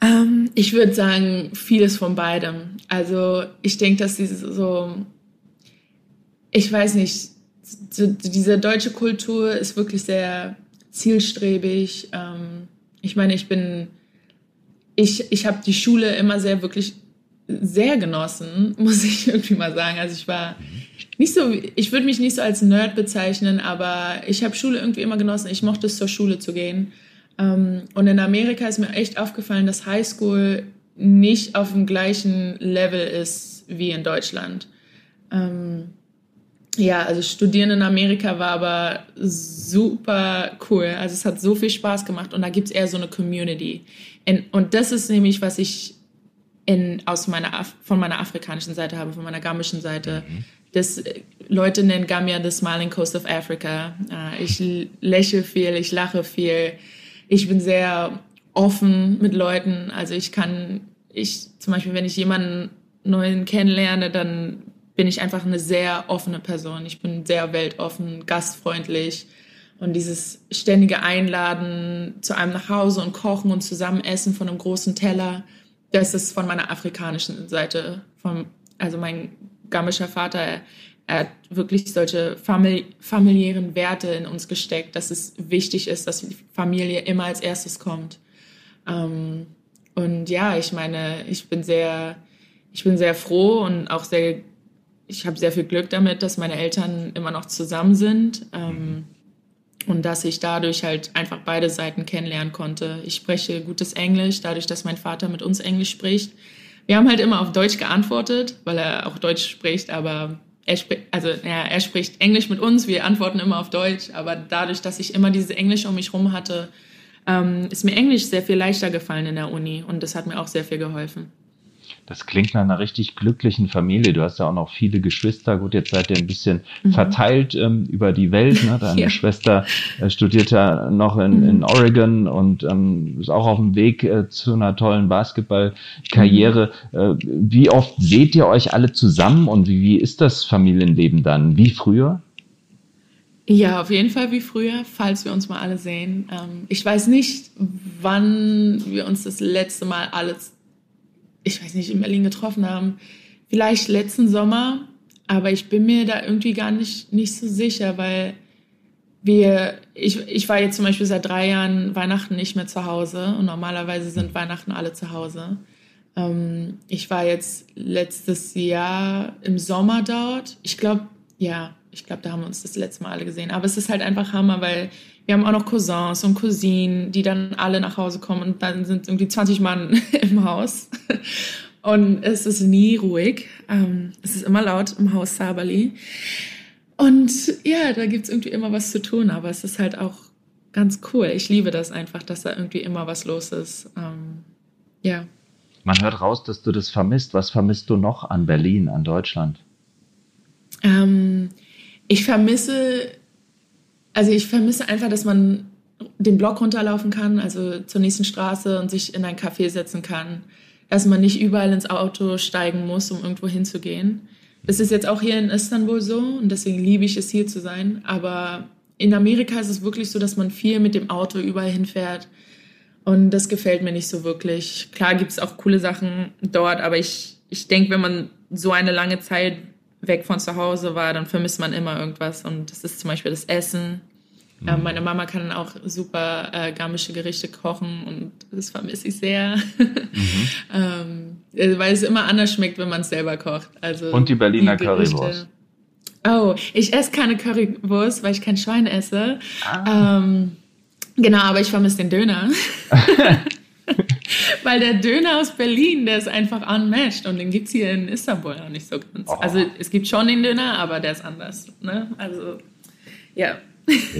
Ähm, ich würde sagen, vieles von beidem. Also ich denke, dass diese so, ich weiß nicht, so, diese deutsche Kultur ist wirklich sehr zielstrebig. Ähm, ich meine, ich bin, ich, ich habe die Schule immer sehr wirklich sehr genossen, muss ich irgendwie mal sagen. Also ich war nicht so, ich würde mich nicht so als Nerd bezeichnen, aber ich habe Schule irgendwie immer genossen. Ich mochte es, zur Schule zu gehen. Ähm, und in Amerika ist mir echt aufgefallen, dass Highschool nicht auf dem gleichen Level ist wie in Deutschland. Ähm, ja, also Studieren in Amerika war aber super cool. Also es hat so viel Spaß gemacht und da gibt es eher so eine Community. Und das ist nämlich, was ich in, aus meiner, von meiner afrikanischen Seite habe, von meiner gambischen Seite. Mhm. Das, Leute nennen Gambia the Smiling Coast of Africa. Äh, ich lächle viel, ich lache viel. Ich bin sehr offen mit Leuten. Also ich kann, ich zum Beispiel, wenn ich jemanden neuen kennenlerne, dann bin ich einfach eine sehr offene Person. Ich bin sehr weltoffen, gastfreundlich. Und dieses ständige Einladen zu einem nach Hause und kochen und zusammen essen von einem großen Teller, das ist von meiner afrikanischen Seite. Vom, also mein gambischer Vater, er, er hat wirklich solche famili familiären Werte in uns gesteckt, dass es wichtig ist, dass die Familie immer als erstes kommt. Ähm, und ja, ich meine, ich bin sehr, ich bin sehr froh und auch sehr, ich habe sehr viel Glück damit, dass meine Eltern immer noch zusammen sind. Ähm, und dass ich dadurch halt einfach beide Seiten kennenlernen konnte. Ich spreche gutes Englisch, dadurch, dass mein Vater mit uns Englisch spricht. Wir haben halt immer auf Deutsch geantwortet, weil er auch Deutsch spricht, aber er spricht, also ja, er spricht Englisch mit uns, wir antworten immer auf Deutsch, aber dadurch, dass ich immer diese Englisch um mich rum hatte, ähm, ist mir Englisch sehr viel leichter gefallen in der Uni und das hat mir auch sehr viel geholfen. Das klingt nach einer richtig glücklichen Familie. Du hast ja auch noch viele Geschwister. Gut, jetzt seid ihr ein bisschen mhm. verteilt ähm, über die Welt. Ne? Deine ja. Schwester äh, studiert ja noch in, mhm. in Oregon und ähm, ist auch auf dem Weg äh, zu einer tollen Basketballkarriere. Mhm. Äh, wie oft seht ihr euch alle zusammen und wie, wie ist das Familienleben dann? Wie früher? Ja, auf jeden Fall wie früher, falls wir uns mal alle sehen. Ähm, ich weiß nicht, wann wir uns das letzte Mal alles ich weiß nicht, in Berlin getroffen haben. Vielleicht letzten Sommer, aber ich bin mir da irgendwie gar nicht, nicht so sicher, weil wir, ich, ich war jetzt zum Beispiel seit drei Jahren Weihnachten nicht mehr zu Hause und normalerweise sind Weihnachten alle zu Hause. Ähm, ich war jetzt letztes Jahr im Sommer dort. Ich glaube, ja, ich glaube, da haben wir uns das letzte Mal alle gesehen. Aber es ist halt einfach Hammer, weil wir haben auch noch Cousins und Cousinen, die dann alle nach Hause kommen und dann sind irgendwie 20 Mann im Haus. Und es ist nie ruhig. Ähm, es ist immer laut im Haus Sabali. Und ja, da gibt es irgendwie immer was zu tun, aber es ist halt auch ganz cool. Ich liebe das einfach, dass da irgendwie immer was los ist. Ähm, ja. Man hört raus, dass du das vermisst. Was vermisst du noch an Berlin, an Deutschland? Ähm, ich vermisse also ich vermisse einfach, dass man den Block runterlaufen kann, also zur nächsten Straße und sich in ein Café setzen kann. Dass man nicht überall ins Auto steigen muss, um irgendwo hinzugehen. Es ist jetzt auch hier in Istanbul so und deswegen liebe ich es hier zu sein. Aber in Amerika ist es wirklich so, dass man viel mit dem Auto überall hinfährt. Und das gefällt mir nicht so wirklich. Klar gibt es auch coole Sachen dort, aber ich, ich denke, wenn man so eine lange Zeit weg von zu Hause war, dann vermisst man immer irgendwas. Und das ist zum Beispiel das Essen. Mhm. Ähm, meine Mama kann auch super äh, gambische Gerichte kochen und das vermisse ich sehr. Mhm. ähm, äh, weil es immer anders schmeckt, wenn man es selber kocht. Also und die Berliner die Currywurst. Oh, ich esse keine Currywurst, weil ich kein Schwein esse. Ah. Ähm, genau, aber ich vermisse den Döner. Weil der Döner aus Berlin, der ist einfach unmatched und den gibt es hier in Istanbul noch nicht so ganz. Oh. Also es gibt schon den Döner, aber der ist anders. Ne? Also, ja.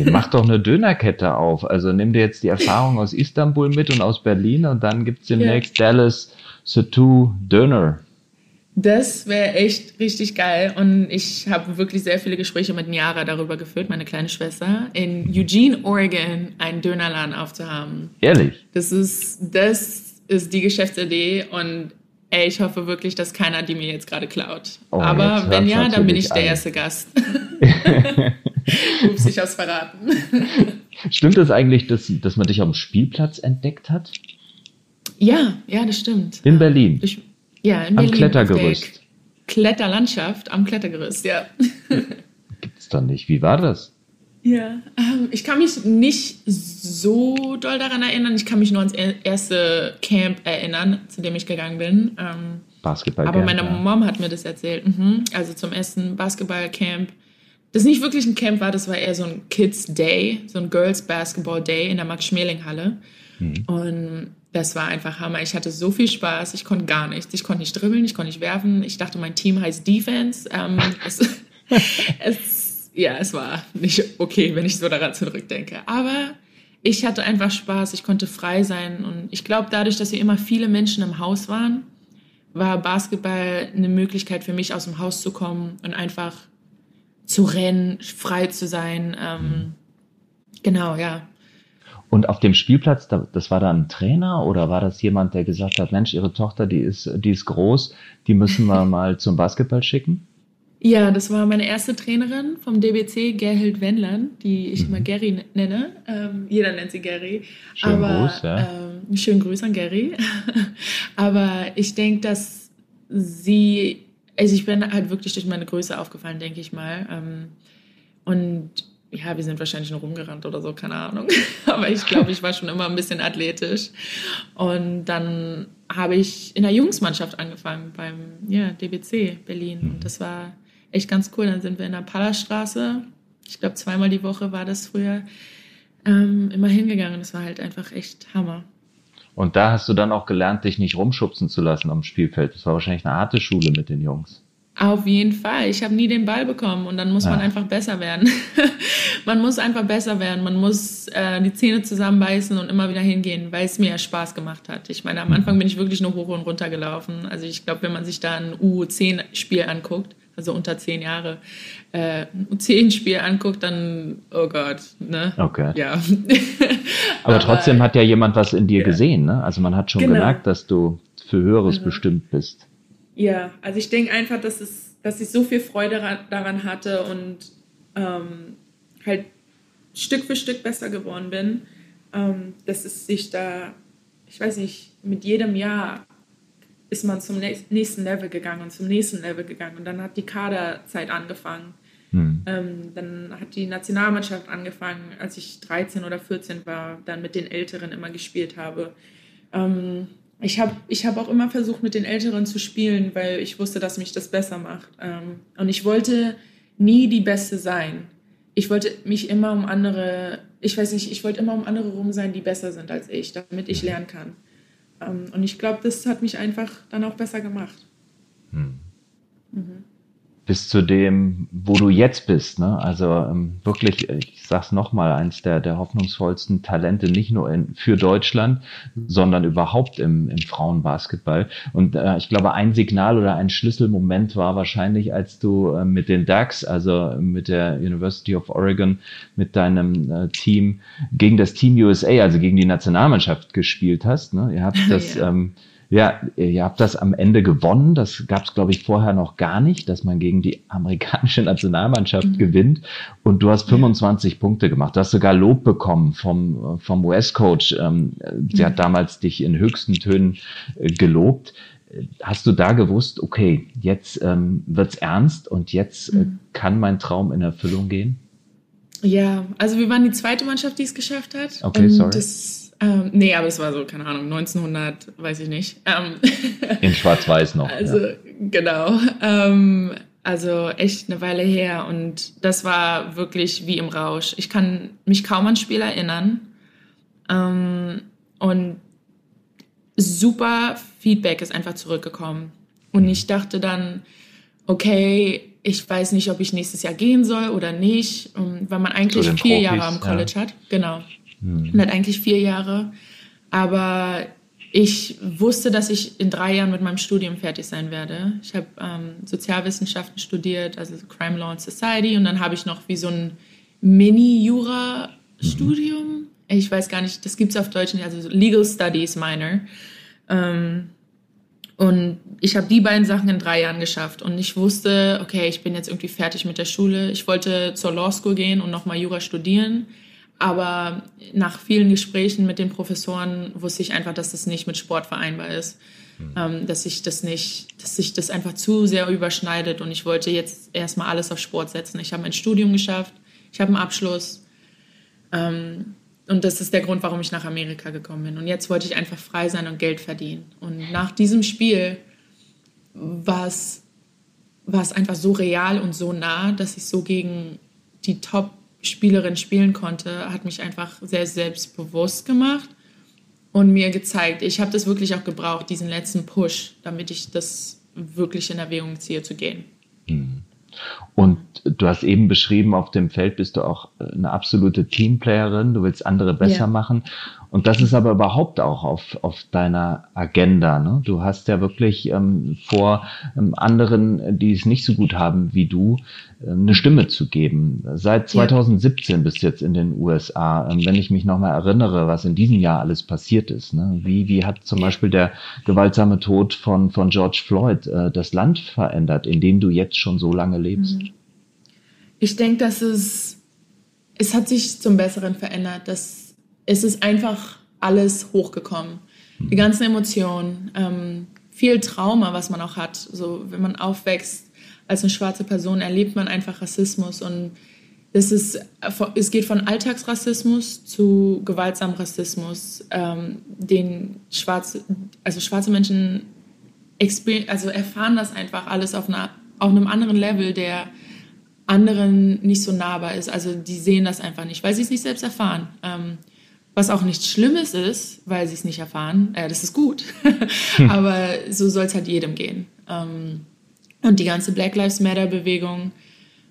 Mach doch eine Dönerkette auf. Also nimm dir jetzt die Erfahrung aus Istanbul mit und aus Berlin und dann gibt es demnächst ja. Dallas Satu Döner. Das wäre echt richtig geil. Und ich habe wirklich sehr viele Gespräche mit Niara darüber geführt, meine kleine Schwester, in Eugene, Oregon einen Dönerladen aufzuhaben. Ehrlich? Das ist, das ist die Geschäftsidee und ey, ich hoffe wirklich, dass keiner die mir jetzt gerade klaut. Oh, Aber wenn ja, dann bin ich der an. erste Gast. Ups, ich hab's verraten. Stimmt es das eigentlich, dass, dass man dich auf dem Spielplatz entdeckt hat? Ja, ja, das stimmt. In Berlin? Ich, ja, in. Am Klettergerüst. Kletterlandschaft am Klettergerüst, ja. Gibt's doch nicht. Wie war das? Ja, ähm, ich kann mich nicht so doll daran erinnern. Ich kann mich nur ans erste Camp erinnern, zu dem ich gegangen bin. Ähm, Basketball. Aber meine ja. Mom hat mir das erzählt. Mhm. Also zum ersten Basketballcamp. Das nicht wirklich ein Camp war, das war eher so ein Kids Day, so ein Girls Basketball Day in der Max-Schmeling-Halle. Mhm. Und das war einfach Hammer. Ich hatte so viel Spaß. Ich konnte gar nichts. Ich konnte nicht dribbeln, ich konnte nicht werfen. Ich dachte, mein Team heißt Defense. Ähm, es, es, ja, es war nicht okay, wenn ich so daran zurückdenke. Aber ich hatte einfach Spaß. Ich konnte frei sein. Und ich glaube, dadurch, dass wir immer viele Menschen im Haus waren, war Basketball eine Möglichkeit für mich, aus dem Haus zu kommen und einfach zu rennen, frei zu sein. Ähm. Genau, ja. Und auf dem Spielplatz, das war da ein Trainer oder war das jemand, der gesagt hat, Mensch, Ihre Tochter, die ist, die ist groß, die müssen wir mal zum Basketball schicken? Ja, das war meine erste Trainerin vom DBC, Gerhild Wendland, die ich mhm. immer Gary nenne. Ähm, jeder nennt sie Gary. Schönen Aber, Gruß, ja. Ähm, schönen Gruß an Gary. Aber ich denke, dass sie, also ich bin halt wirklich durch meine Größe aufgefallen, denke ich mal. Ähm, und ja, wir sind wahrscheinlich nur rumgerannt oder so, keine Ahnung. Aber ich glaube, ich war schon immer ein bisschen athletisch. Und dann habe ich in der Jungsmannschaft angefangen beim ja, DBC Berlin. Und das war echt ganz cool. Dann sind wir in der Pallerstraße. Ich glaube, zweimal die Woche war das früher ähm, immer hingegangen. Das war halt einfach echt Hammer. Und da hast du dann auch gelernt, dich nicht rumschubsen zu lassen am Spielfeld. Das war wahrscheinlich eine harte Schule mit den Jungs. Auf jeden Fall. Ich habe nie den Ball bekommen und dann muss ja. man einfach besser werden. man muss einfach besser werden. Man muss äh, die Zähne zusammenbeißen und immer wieder hingehen, weil es mir ja Spaß gemacht hat. Ich meine, am Anfang bin ich wirklich nur hoch und runter gelaufen. Also ich glaube, wenn man sich da ein U10-Spiel anguckt, also unter zehn Jahre, äh, ein U10-Spiel anguckt, dann, oh Gott, ne? Okay. Ja. Aber, Aber trotzdem hat ja jemand was in dir ja. gesehen, ne? Also man hat schon genau. gemerkt, dass du für Höheres mhm. bestimmt bist. Ja, also ich denke einfach, dass, es, dass ich so viel Freude daran hatte und ähm, halt Stück für Stück besser geworden bin, ähm, dass es sich da, ich weiß nicht, mit jedem Jahr ist man zum nächsten Level gegangen und zum nächsten Level gegangen und dann hat die Kaderzeit angefangen. Hm. Ähm, dann hat die Nationalmannschaft angefangen, als ich 13 oder 14 war, dann mit den Älteren immer gespielt habe. Ähm, ich habe ich hab auch immer versucht, mit den Älteren zu spielen, weil ich wusste, dass mich das besser macht. Ähm, und ich wollte nie die Beste sein. Ich wollte mich immer um andere, ich weiß nicht, ich wollte immer um andere rum sein, die besser sind als ich, damit ich lernen kann. Ähm, und ich glaube, das hat mich einfach dann auch besser gemacht. Hm. Mhm bis zu dem, wo du jetzt bist. Ne? Also ähm, wirklich, ich sag's nochmal, eins der, der hoffnungsvollsten Talente, nicht nur in, für Deutschland, sondern überhaupt im, im Frauenbasketball. Und äh, ich glaube, ein Signal oder ein Schlüsselmoment war wahrscheinlich, als du äh, mit den Ducks, also mit der University of Oregon, mit deinem äh, Team gegen das Team USA, also gegen die Nationalmannschaft gespielt hast. Ne? Ihr habt das ja. ähm, ja, ihr habt das am Ende gewonnen. Das gab es, glaube ich, vorher noch gar nicht, dass man gegen die amerikanische Nationalmannschaft mhm. gewinnt. Und du hast 25 ja. Punkte gemacht. Du hast sogar Lob bekommen vom, vom US-Coach. Ähm, sie mhm. hat damals dich in höchsten Tönen äh, gelobt. Hast du da gewusst, okay, jetzt ähm, wird's ernst und jetzt äh, mhm. kann mein Traum in Erfüllung gehen? Ja, also wir waren die zweite Mannschaft, die es geschafft hat. Okay, sorry. Ähm, nee, aber es war so, keine Ahnung, 1900, weiß ich nicht. Ähm, In Schwarz-Weiß noch. Also, ja. genau. Ähm, also echt eine Weile her und das war wirklich wie im Rausch. Ich kann mich kaum an Spiel erinnern. Ähm, und super Feedback ist einfach zurückgekommen. Und ich dachte dann, okay, ich weiß nicht, ob ich nächstes Jahr gehen soll oder nicht, weil man eigentlich vier Profis, Jahre am College ja. hat. Genau. Mhm. Hat eigentlich vier Jahre. Aber ich wusste, dass ich in drei Jahren mit meinem Studium fertig sein werde. Ich habe ähm, Sozialwissenschaften studiert, also Crime Law and Society. Und dann habe ich noch wie so ein Mini-Jura-Studium. Mhm. Ich weiß gar nicht, das gibt es auf Deutsch nicht, also Legal Studies Minor. Ähm, und ich habe die beiden Sachen in drei Jahren geschafft. Und ich wusste, okay, ich bin jetzt irgendwie fertig mit der Schule. Ich wollte zur Law School gehen und nochmal Jura studieren. Aber nach vielen Gesprächen mit den Professoren wusste ich einfach, dass das nicht mit Sport vereinbar ist. Mhm. Dass sich das nicht, dass sich das einfach zu sehr überschneidet und ich wollte jetzt erstmal alles auf Sport setzen. Ich habe mein Studium geschafft, ich habe einen Abschluss ähm, und das ist der Grund, warum ich nach Amerika gekommen bin. Und jetzt wollte ich einfach frei sein und Geld verdienen. Und nach diesem Spiel war es, war es einfach so real und so nah, dass ich so gegen die Top-Spielerin spielen konnte, hat mich einfach sehr selbstbewusst gemacht und mir gezeigt, ich habe das wirklich auch gebraucht, diesen letzten Push, damit ich das wirklich in Erwägung ziehe zu gehen. Mhm. Und du hast eben beschrieben, auf dem Feld bist du auch eine absolute Teamplayerin, du willst andere besser ja. machen. Und das ist aber überhaupt auch auf, auf deiner Agenda. Ne? Du hast ja wirklich ähm, vor, ähm, anderen, die es nicht so gut haben wie du, äh, eine Stimme zu geben. Seit 2017 ja. bist du jetzt in den USA. Ähm, wenn ich mich nochmal erinnere, was in diesem Jahr alles passiert ist. Ne? Wie, wie hat zum Beispiel der gewaltsame Tod von, von George Floyd äh, das Land verändert, in dem du jetzt schon so lange lebst? Mhm. Ich denke, dass es, es hat sich zum Besseren verändert, dass es ist einfach alles hochgekommen. Die mhm. ganzen Emotionen, ähm, viel Trauma, was man auch hat. So, wenn man aufwächst als eine schwarze Person, erlebt man einfach Rassismus und es, ist, es geht von Alltagsrassismus zu gewaltsamem Rassismus, ähm, den schwarze, also schwarze Menschen also erfahren das einfach alles auf, einer, auf einem anderen Level, der anderen nicht so nahbar ist. Also die sehen das einfach nicht, weil sie es nicht selbst erfahren. Ähm, was auch nichts Schlimmes ist, weil sie es nicht erfahren. Äh, das ist gut. hm. Aber so soll es halt jedem gehen. Ähm, und die ganze Black Lives Matter-Bewegung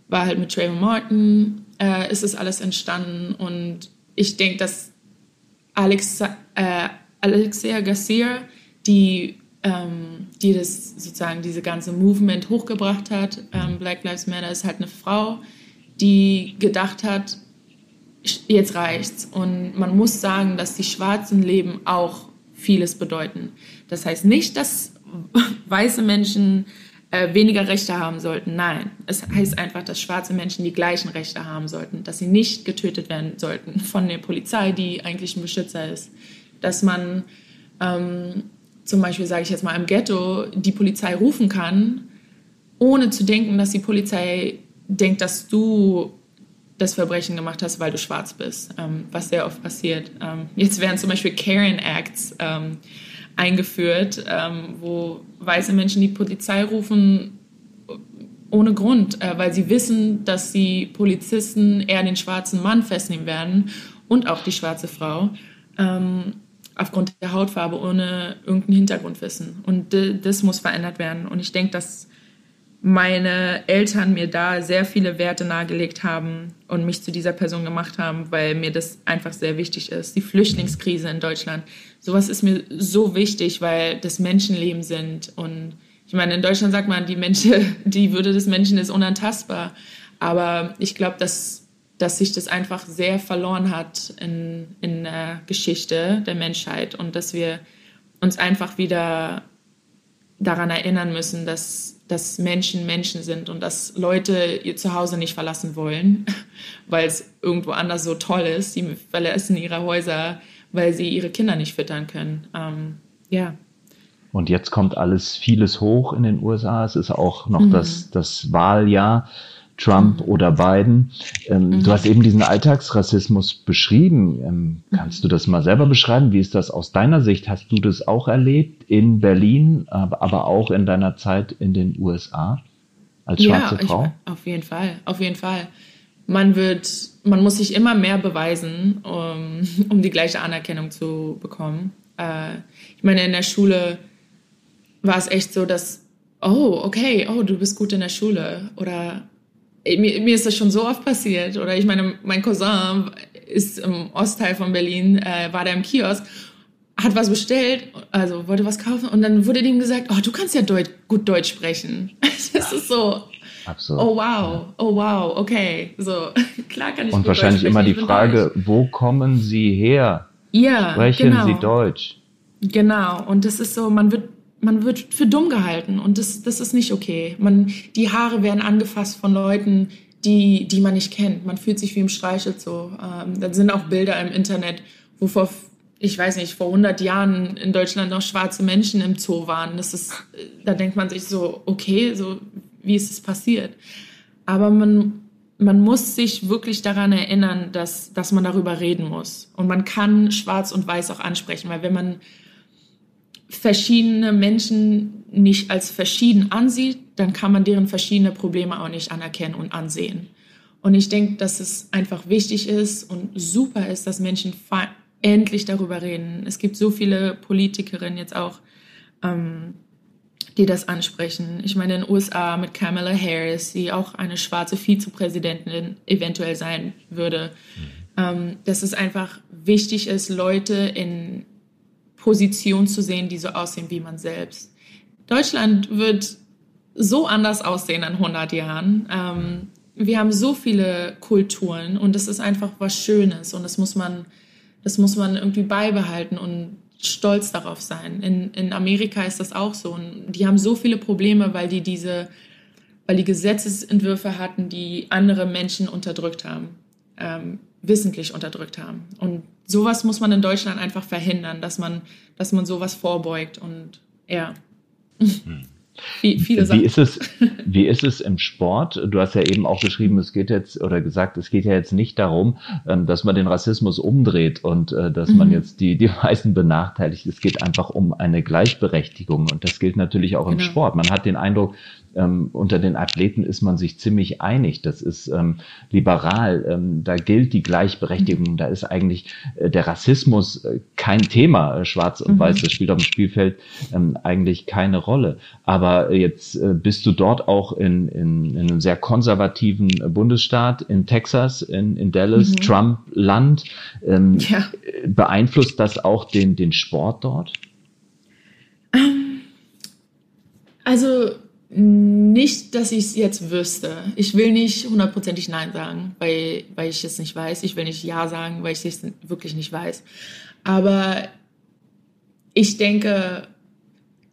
war halt mit Trayvon Martin, äh, ist das alles entstanden. Und ich denke, dass Alex, äh, Alexia Garcia, die, ähm, die das sozusagen diese ganze Movement hochgebracht hat, ähm, Black Lives Matter, ist halt eine Frau, die gedacht hat, jetzt reicht's. Und man muss sagen, dass die schwarzen Leben auch vieles bedeuten. Das heißt nicht, dass weiße Menschen äh, weniger Rechte haben sollten. Nein, es heißt einfach, dass schwarze Menschen die gleichen Rechte haben sollten, dass sie nicht getötet werden sollten von der Polizei, die eigentlich ein Beschützer ist. Dass man ähm, zum Beispiel, sage ich jetzt mal, im Ghetto die Polizei rufen kann, ohne zu denken, dass die Polizei denkt, dass du das Verbrechen gemacht hast, weil du schwarz bist, ähm, was sehr oft passiert. Ähm, jetzt werden zum Beispiel Karen Acts ähm, eingeführt, ähm, wo weiße Menschen die Polizei rufen ohne Grund, äh, weil sie wissen, dass die Polizisten eher den schwarzen Mann festnehmen werden und auch die schwarze Frau ähm, aufgrund der Hautfarbe ohne irgendein Hintergrundwissen. Und das muss verändert werden. Und ich denke, dass meine Eltern mir da sehr viele Werte nahegelegt haben und mich zu dieser Person gemacht haben, weil mir das einfach sehr wichtig ist. Die Flüchtlingskrise in Deutschland, sowas ist mir so wichtig, weil das Menschenleben sind. Und ich meine, in Deutschland sagt man, die, Menschen, die Würde des Menschen ist unantastbar. Aber ich glaube, dass, dass sich das einfach sehr verloren hat in, in der Geschichte der Menschheit und dass wir uns einfach wieder daran erinnern müssen, dass dass Menschen Menschen sind und dass Leute ihr Zuhause nicht verlassen wollen, weil es irgendwo anders so toll ist. Sie verlassen ihre Häuser, weil sie ihre Kinder nicht füttern können. Ähm, ja. Und jetzt kommt alles vieles hoch in den USA. Es ist auch noch mhm. das, das Wahljahr. Trump mhm. oder Biden. Ähm, mhm. Du hast eben diesen Alltagsrassismus beschrieben. Ähm, kannst du das mal selber beschreiben? Wie ist das aus deiner Sicht? Hast du das auch erlebt in Berlin, aber, aber auch in deiner Zeit in den USA als schwarze ja, Frau? Ich, auf jeden Fall, auf jeden Fall. Man wird, man muss sich immer mehr beweisen, um, um die gleiche Anerkennung zu bekommen. Äh, ich meine, in der Schule war es echt so, dass oh, okay, oh, du bist gut in der Schule oder mir, mir ist das schon so oft passiert. Oder ich meine, mein Cousin ist im Ostteil von Berlin, äh, war da im Kiosk, hat was bestellt, also wollte was kaufen und dann wurde ihm gesagt, oh, du kannst ja Deut gut Deutsch sprechen. das ist so, Absolut. oh wow, oh wow, okay, so klar kann ich Und wahrscheinlich immer die Frage, Deutsch. wo kommen Sie her? Ja, Sprechen genau. Sie Deutsch? Genau, und das ist so, man wird man wird für dumm gehalten und das, das ist nicht okay. Man, die Haare werden angefasst von Leuten, die, die man nicht kennt. Man fühlt sich wie im Streichelzoo. Ähm, da sind auch Bilder im Internet, wo vor, ich weiß nicht, vor 100 Jahren in Deutschland noch schwarze Menschen im Zoo waren. Das ist, da denkt man sich so, okay, so, wie ist es passiert? Aber man, man muss sich wirklich daran erinnern, dass, dass man darüber reden muss. Und man kann Schwarz und Weiß auch ansprechen, weil wenn man verschiedene Menschen nicht als verschieden ansieht, dann kann man deren verschiedene Probleme auch nicht anerkennen und ansehen. Und ich denke, dass es einfach wichtig ist und super ist, dass Menschen endlich darüber reden. Es gibt so viele Politikerinnen jetzt auch, ähm, die das ansprechen. Ich meine, in den USA mit Kamala Harris, die auch eine schwarze Vizepräsidentin eventuell sein würde, mhm. ähm, dass es einfach wichtig ist, Leute in Position zu sehen, die so aussehen wie man selbst. Deutschland wird so anders aussehen in 100 Jahren. Ähm, wir haben so viele Kulturen und das ist einfach was Schönes und das muss man, das muss man irgendwie beibehalten und stolz darauf sein. In, in Amerika ist das auch so und die haben so viele Probleme, weil die diese, weil die Gesetzesentwürfe hatten, die andere Menschen unterdrückt haben, ähm, wissentlich unterdrückt haben. Und sowas muss man in Deutschland einfach verhindern, dass man, dass man sowas vorbeugt und ja. Hm. Wie, viele Sachen. Wie ist, es, wie ist es im Sport? Du hast ja eben auch geschrieben, es geht jetzt oder gesagt, es geht ja jetzt nicht darum, ähm, dass man den Rassismus umdreht und äh, dass mhm. man jetzt die, die Weißen benachteiligt. Es geht einfach um eine Gleichberechtigung und das gilt natürlich auch im genau. Sport. Man hat den Eindruck, ähm, unter den Athleten ist man sich ziemlich einig. Das ist ähm, liberal. Ähm, da gilt die Gleichberechtigung. Da ist eigentlich äh, der Rassismus äh, kein Thema. Äh, Schwarz und mhm. Weiß, das spielt auf dem Spielfeld ähm, eigentlich keine Rolle. Aber jetzt äh, bist du dort auch in, in, in einem sehr konservativen Bundesstaat, in Texas, in, in Dallas, mhm. Trump-Land. Ähm, ja. Beeinflusst das auch den, den Sport dort? Ähm, also nicht, dass ich es jetzt wüsste. Ich will nicht hundertprozentig Nein sagen, weil, weil ich es nicht weiß. Ich will nicht Ja sagen, weil ich es wirklich nicht weiß. Aber ich denke,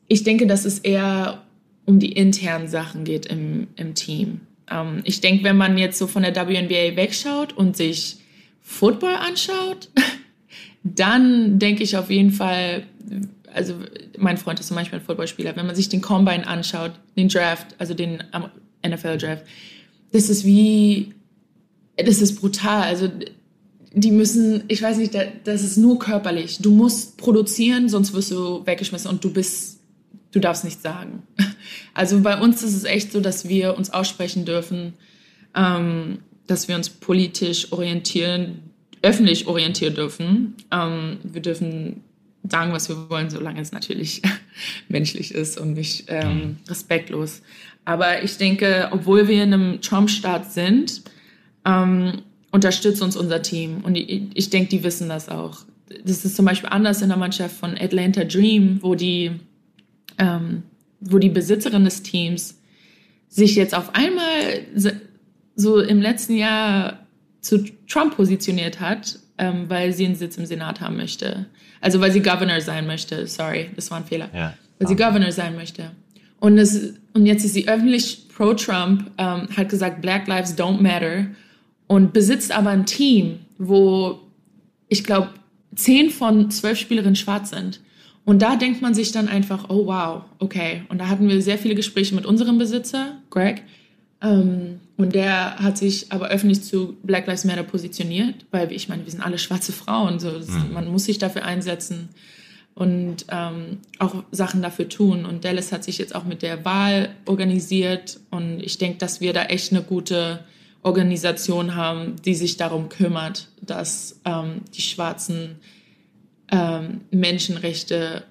ich denke, dass es eher um die internen Sachen geht im, im Team. Ähm, ich denke, wenn man jetzt so von der WNBA wegschaut und sich Football anschaut, dann denke ich auf jeden Fall, also mein Freund ist zum Beispiel ein Footballspieler, wenn man sich den Combine anschaut, den Draft, also den NFL-Draft, das ist wie, das ist brutal. Also die müssen, ich weiß nicht, das ist nur körperlich. Du musst produzieren, sonst wirst du weggeschmissen und du bist, du darfst nichts sagen. Also bei uns ist es echt so, dass wir uns aussprechen dürfen, ähm, dass wir uns politisch orientieren, öffentlich orientieren dürfen. Ähm, wir dürfen sagen, was wir wollen, solange es natürlich menschlich ist und nicht ähm, mhm. respektlos. Aber ich denke, obwohl wir in einem Trump-Staat sind, ähm, unterstützt uns unser Team. Und ich, ich denke, die wissen das auch. Das ist zum Beispiel anders in der Mannschaft von Atlanta Dream, wo die, ähm, wo die Besitzerin des Teams sich jetzt auf einmal so im letzten Jahr zu Trump positioniert hat, ähm, weil sie einen Sitz im Senat haben möchte. Also weil sie Governor sein möchte. Sorry, das war ein Fehler. Ja. Weil sie Governor sein möchte. Und, das, und jetzt ist sie öffentlich pro-Trump, ähm, hat gesagt, Black Lives don't matter und besitzt aber ein Team, wo ich glaube, zehn von zwölf Spielerinnen schwarz sind. Und da denkt man sich dann einfach, oh wow, okay. Und da hatten wir sehr viele Gespräche mit unserem Besitzer, Greg. Ähm, und der hat sich aber öffentlich zu Black Lives Matter positioniert, weil ich meine, wir sind alle schwarze Frauen, so mhm. man muss sich dafür einsetzen und ähm, auch Sachen dafür tun. Und Dallas hat sich jetzt auch mit der Wahl organisiert und ich denke, dass wir da echt eine gute Organisation haben, die sich darum kümmert, dass ähm, die schwarzen ähm, Menschenrechte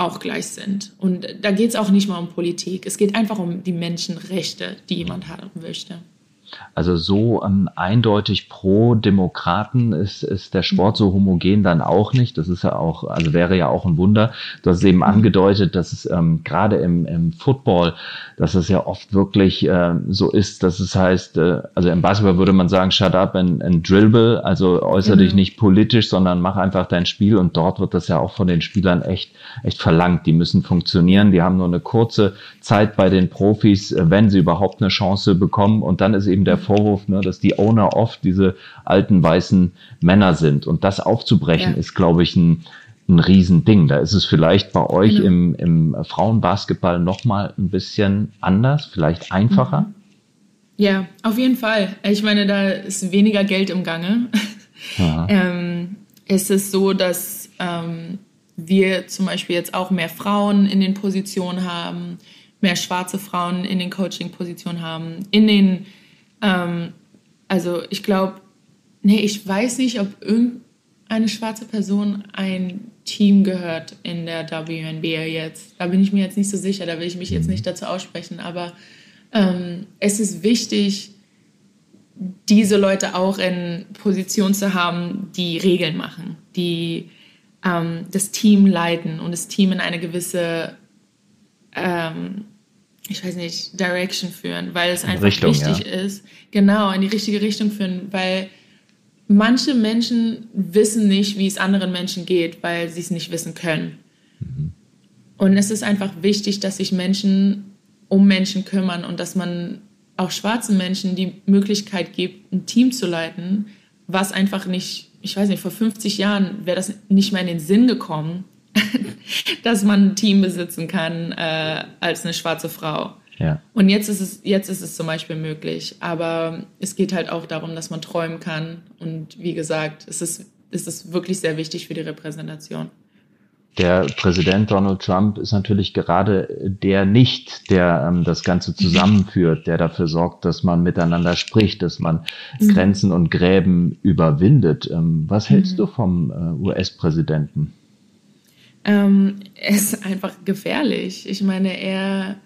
auch gleich sind. Und da geht es auch nicht mal um Politik. Es geht einfach um die Menschenrechte, die jemand haben möchte. Also so ähm, eindeutig pro Demokraten ist, ist der Sport so homogen dann auch nicht. Das ist ja auch, also wäre ja auch ein Wunder. Du hast eben mhm. angedeutet, dass es ähm, gerade im, im Football, dass es ja oft wirklich äh, so ist, dass es heißt, äh, also im Basketball würde man sagen, shut up and, and dribble, also äußere mhm. dich nicht politisch, sondern mach einfach dein Spiel und dort wird das ja auch von den Spielern echt, echt verlangt. Die müssen funktionieren, die haben nur eine kurze Zeit bei den Profis, äh, wenn sie überhaupt eine Chance bekommen und dann ist eben eben der Vorwurf, ne, dass die Owner oft diese alten weißen Männer sind. Und das aufzubrechen ja. ist, glaube ich, ein, ein Riesending. Da ist es vielleicht bei euch genau. im, im Frauenbasketball nochmal ein bisschen anders, vielleicht einfacher. Mhm. Ja, auf jeden Fall. Ich meine, da ist weniger Geld im Gange. ähm, es ist so, dass ähm, wir zum Beispiel jetzt auch mehr Frauen in den Positionen haben, mehr schwarze Frauen in den Coaching-Positionen haben, in den, ähm, also ich glaube, nee, ich weiß nicht, ob irgendeine schwarze Person ein Team gehört in der WNBA jetzt. Da bin ich mir jetzt nicht so sicher, da will ich mich jetzt mhm. nicht dazu aussprechen, aber ähm, es ist wichtig, diese Leute auch in Position zu haben, die Regeln machen, die ähm, das Team leiten und das Team in eine gewisse, ähm, ich weiß nicht, Direction führen, weil es einfach Richtung, wichtig ja. ist. Genau, in die richtige Richtung führen, weil manche Menschen wissen nicht, wie es anderen Menschen geht, weil sie es nicht wissen können. Mhm. Und es ist einfach wichtig, dass sich Menschen um Menschen kümmern und dass man auch schwarzen Menschen die Möglichkeit gibt, ein Team zu leiten, was einfach nicht ich weiß nicht, vor 50 Jahren wäre das nicht mehr in den Sinn gekommen, dass man ein Team besitzen kann äh, als eine schwarze Frau. Ja. Und jetzt ist es jetzt ist es zum Beispiel möglich, aber es geht halt auch darum, dass man träumen kann und wie gesagt, es ist es ist wirklich sehr wichtig für die Repräsentation der Präsident Donald Trump ist natürlich gerade der nicht, der ähm, das Ganze zusammenführt, der dafür sorgt, dass man miteinander spricht, dass man mhm. Grenzen und Gräben überwindet. Ähm, was hältst mhm. du vom äh, US-Präsidenten? Ähm, ist einfach gefährlich. Ich meine, er,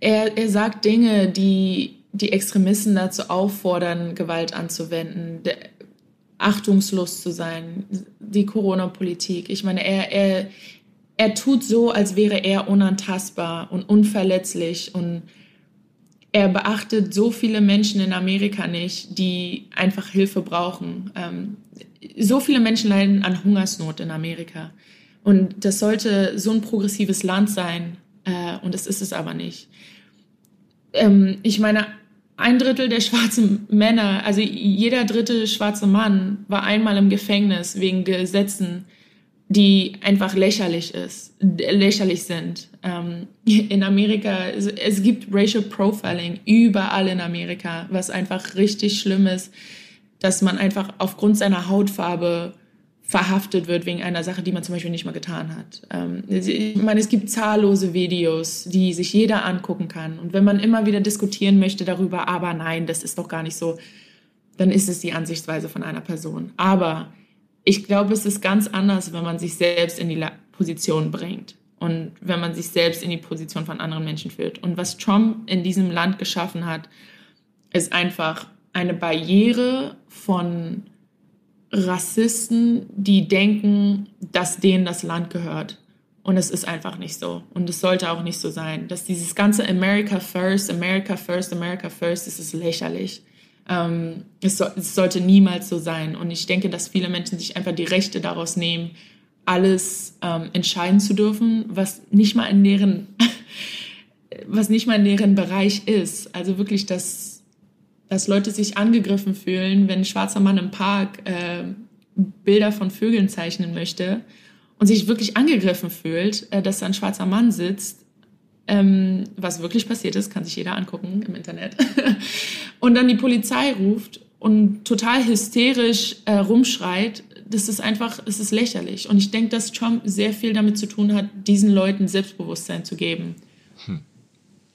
er, er sagt Dinge, die die Extremisten dazu auffordern, Gewalt anzuwenden. Achtungslos zu sein, die Corona-Politik. Ich meine, er, er, er tut so, als wäre er unantastbar und unverletzlich und er beachtet so viele Menschen in Amerika nicht, die einfach Hilfe brauchen. Ähm, so viele Menschen leiden an Hungersnot in Amerika. Und das sollte so ein progressives Land sein. Äh, und das ist es aber nicht. Ähm, ich meine, ein Drittel der schwarzen Männer, also jeder dritte schwarze Mann war einmal im Gefängnis wegen Gesetzen, die einfach lächerlich ist, lächerlich sind. Ähm, in Amerika, es gibt Racial Profiling überall in Amerika, was einfach richtig schlimm ist, dass man einfach aufgrund seiner Hautfarbe verhaftet wird wegen einer Sache, die man zum Beispiel nicht mal getan hat. Ähm, ich meine, es gibt zahllose Videos, die sich jeder angucken kann. Und wenn man immer wieder diskutieren möchte darüber, aber nein, das ist doch gar nicht so, dann ist es die Ansichtsweise von einer Person. Aber ich glaube, es ist ganz anders, wenn man sich selbst in die Position bringt und wenn man sich selbst in die Position von anderen Menschen führt. Und was Trump in diesem Land geschaffen hat, ist einfach eine Barriere von Rassisten, die denken, dass denen das Land gehört. Und es ist einfach nicht so. Und es sollte auch nicht so sein. Dass dieses ganze America First, America First, America First, das ist lächerlich. Ähm, es, so, es sollte niemals so sein. Und ich denke, dass viele Menschen sich einfach die Rechte daraus nehmen, alles ähm, entscheiden zu dürfen, was nicht mal in deren, was nicht mal in deren Bereich ist. Also wirklich das dass Leute sich angegriffen fühlen, wenn ein schwarzer Mann im Park äh, Bilder von Vögeln zeichnen möchte und sich wirklich angegriffen fühlt, äh, dass da ein schwarzer Mann sitzt, ähm, was wirklich passiert ist, kann sich jeder angucken im Internet, und dann die Polizei ruft und total hysterisch äh, rumschreit, das ist einfach, es ist lächerlich. Und ich denke, dass Trump sehr viel damit zu tun hat, diesen Leuten Selbstbewusstsein zu geben. Hm.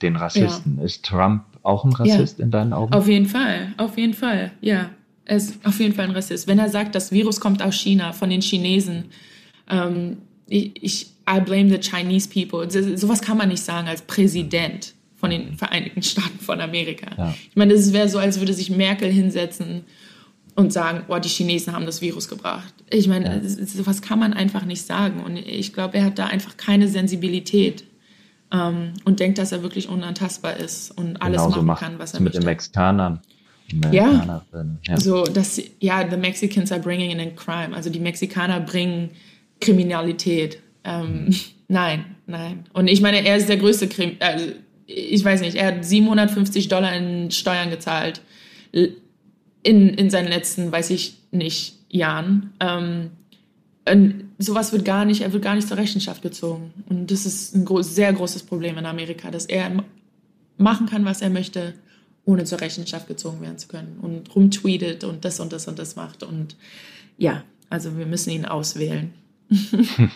Den Rassisten. Ja. Ist Trump auch ein Rassist ja. in deinen Augen? Auf jeden Fall, auf jeden Fall, ja. Er ist auf jeden Fall ein Rassist. Wenn er sagt, das Virus kommt aus China, von den Chinesen, ähm, ich, ich, I blame the Chinese people. Sowas kann man nicht sagen als Präsident von den Vereinigten Staaten von Amerika. Ja. Ich meine, das wäre so, als würde sich Merkel hinsetzen und sagen, oh, die Chinesen haben das Virus gebracht. Ich meine, ja. sowas kann man einfach nicht sagen. Und ich glaube, er hat da einfach keine Sensibilität ähm, und denkt, dass er wirklich unantastbar ist und alles Genauso machen kann, was er mit möchte. den Mexikanern. Ja. ja, so dass ja, the Mexicans are bringing in crime. Also die Mexikaner bringen Kriminalität. Ähm, mhm. Nein, nein. Und ich meine, er ist der größte Krim. Äh, ich weiß nicht. Er hat 750 Dollar in Steuern gezahlt in in seinen letzten, weiß ich nicht, Jahren. Ähm, sowas wird gar nicht, er wird gar nicht zur Rechenschaft gezogen. Und das ist ein groß, sehr großes Problem in Amerika, dass er machen kann, was er möchte, ohne zur Rechenschaft gezogen werden zu können. Und rumtweetet und das und das und das macht. Und ja, also wir müssen ihn auswählen.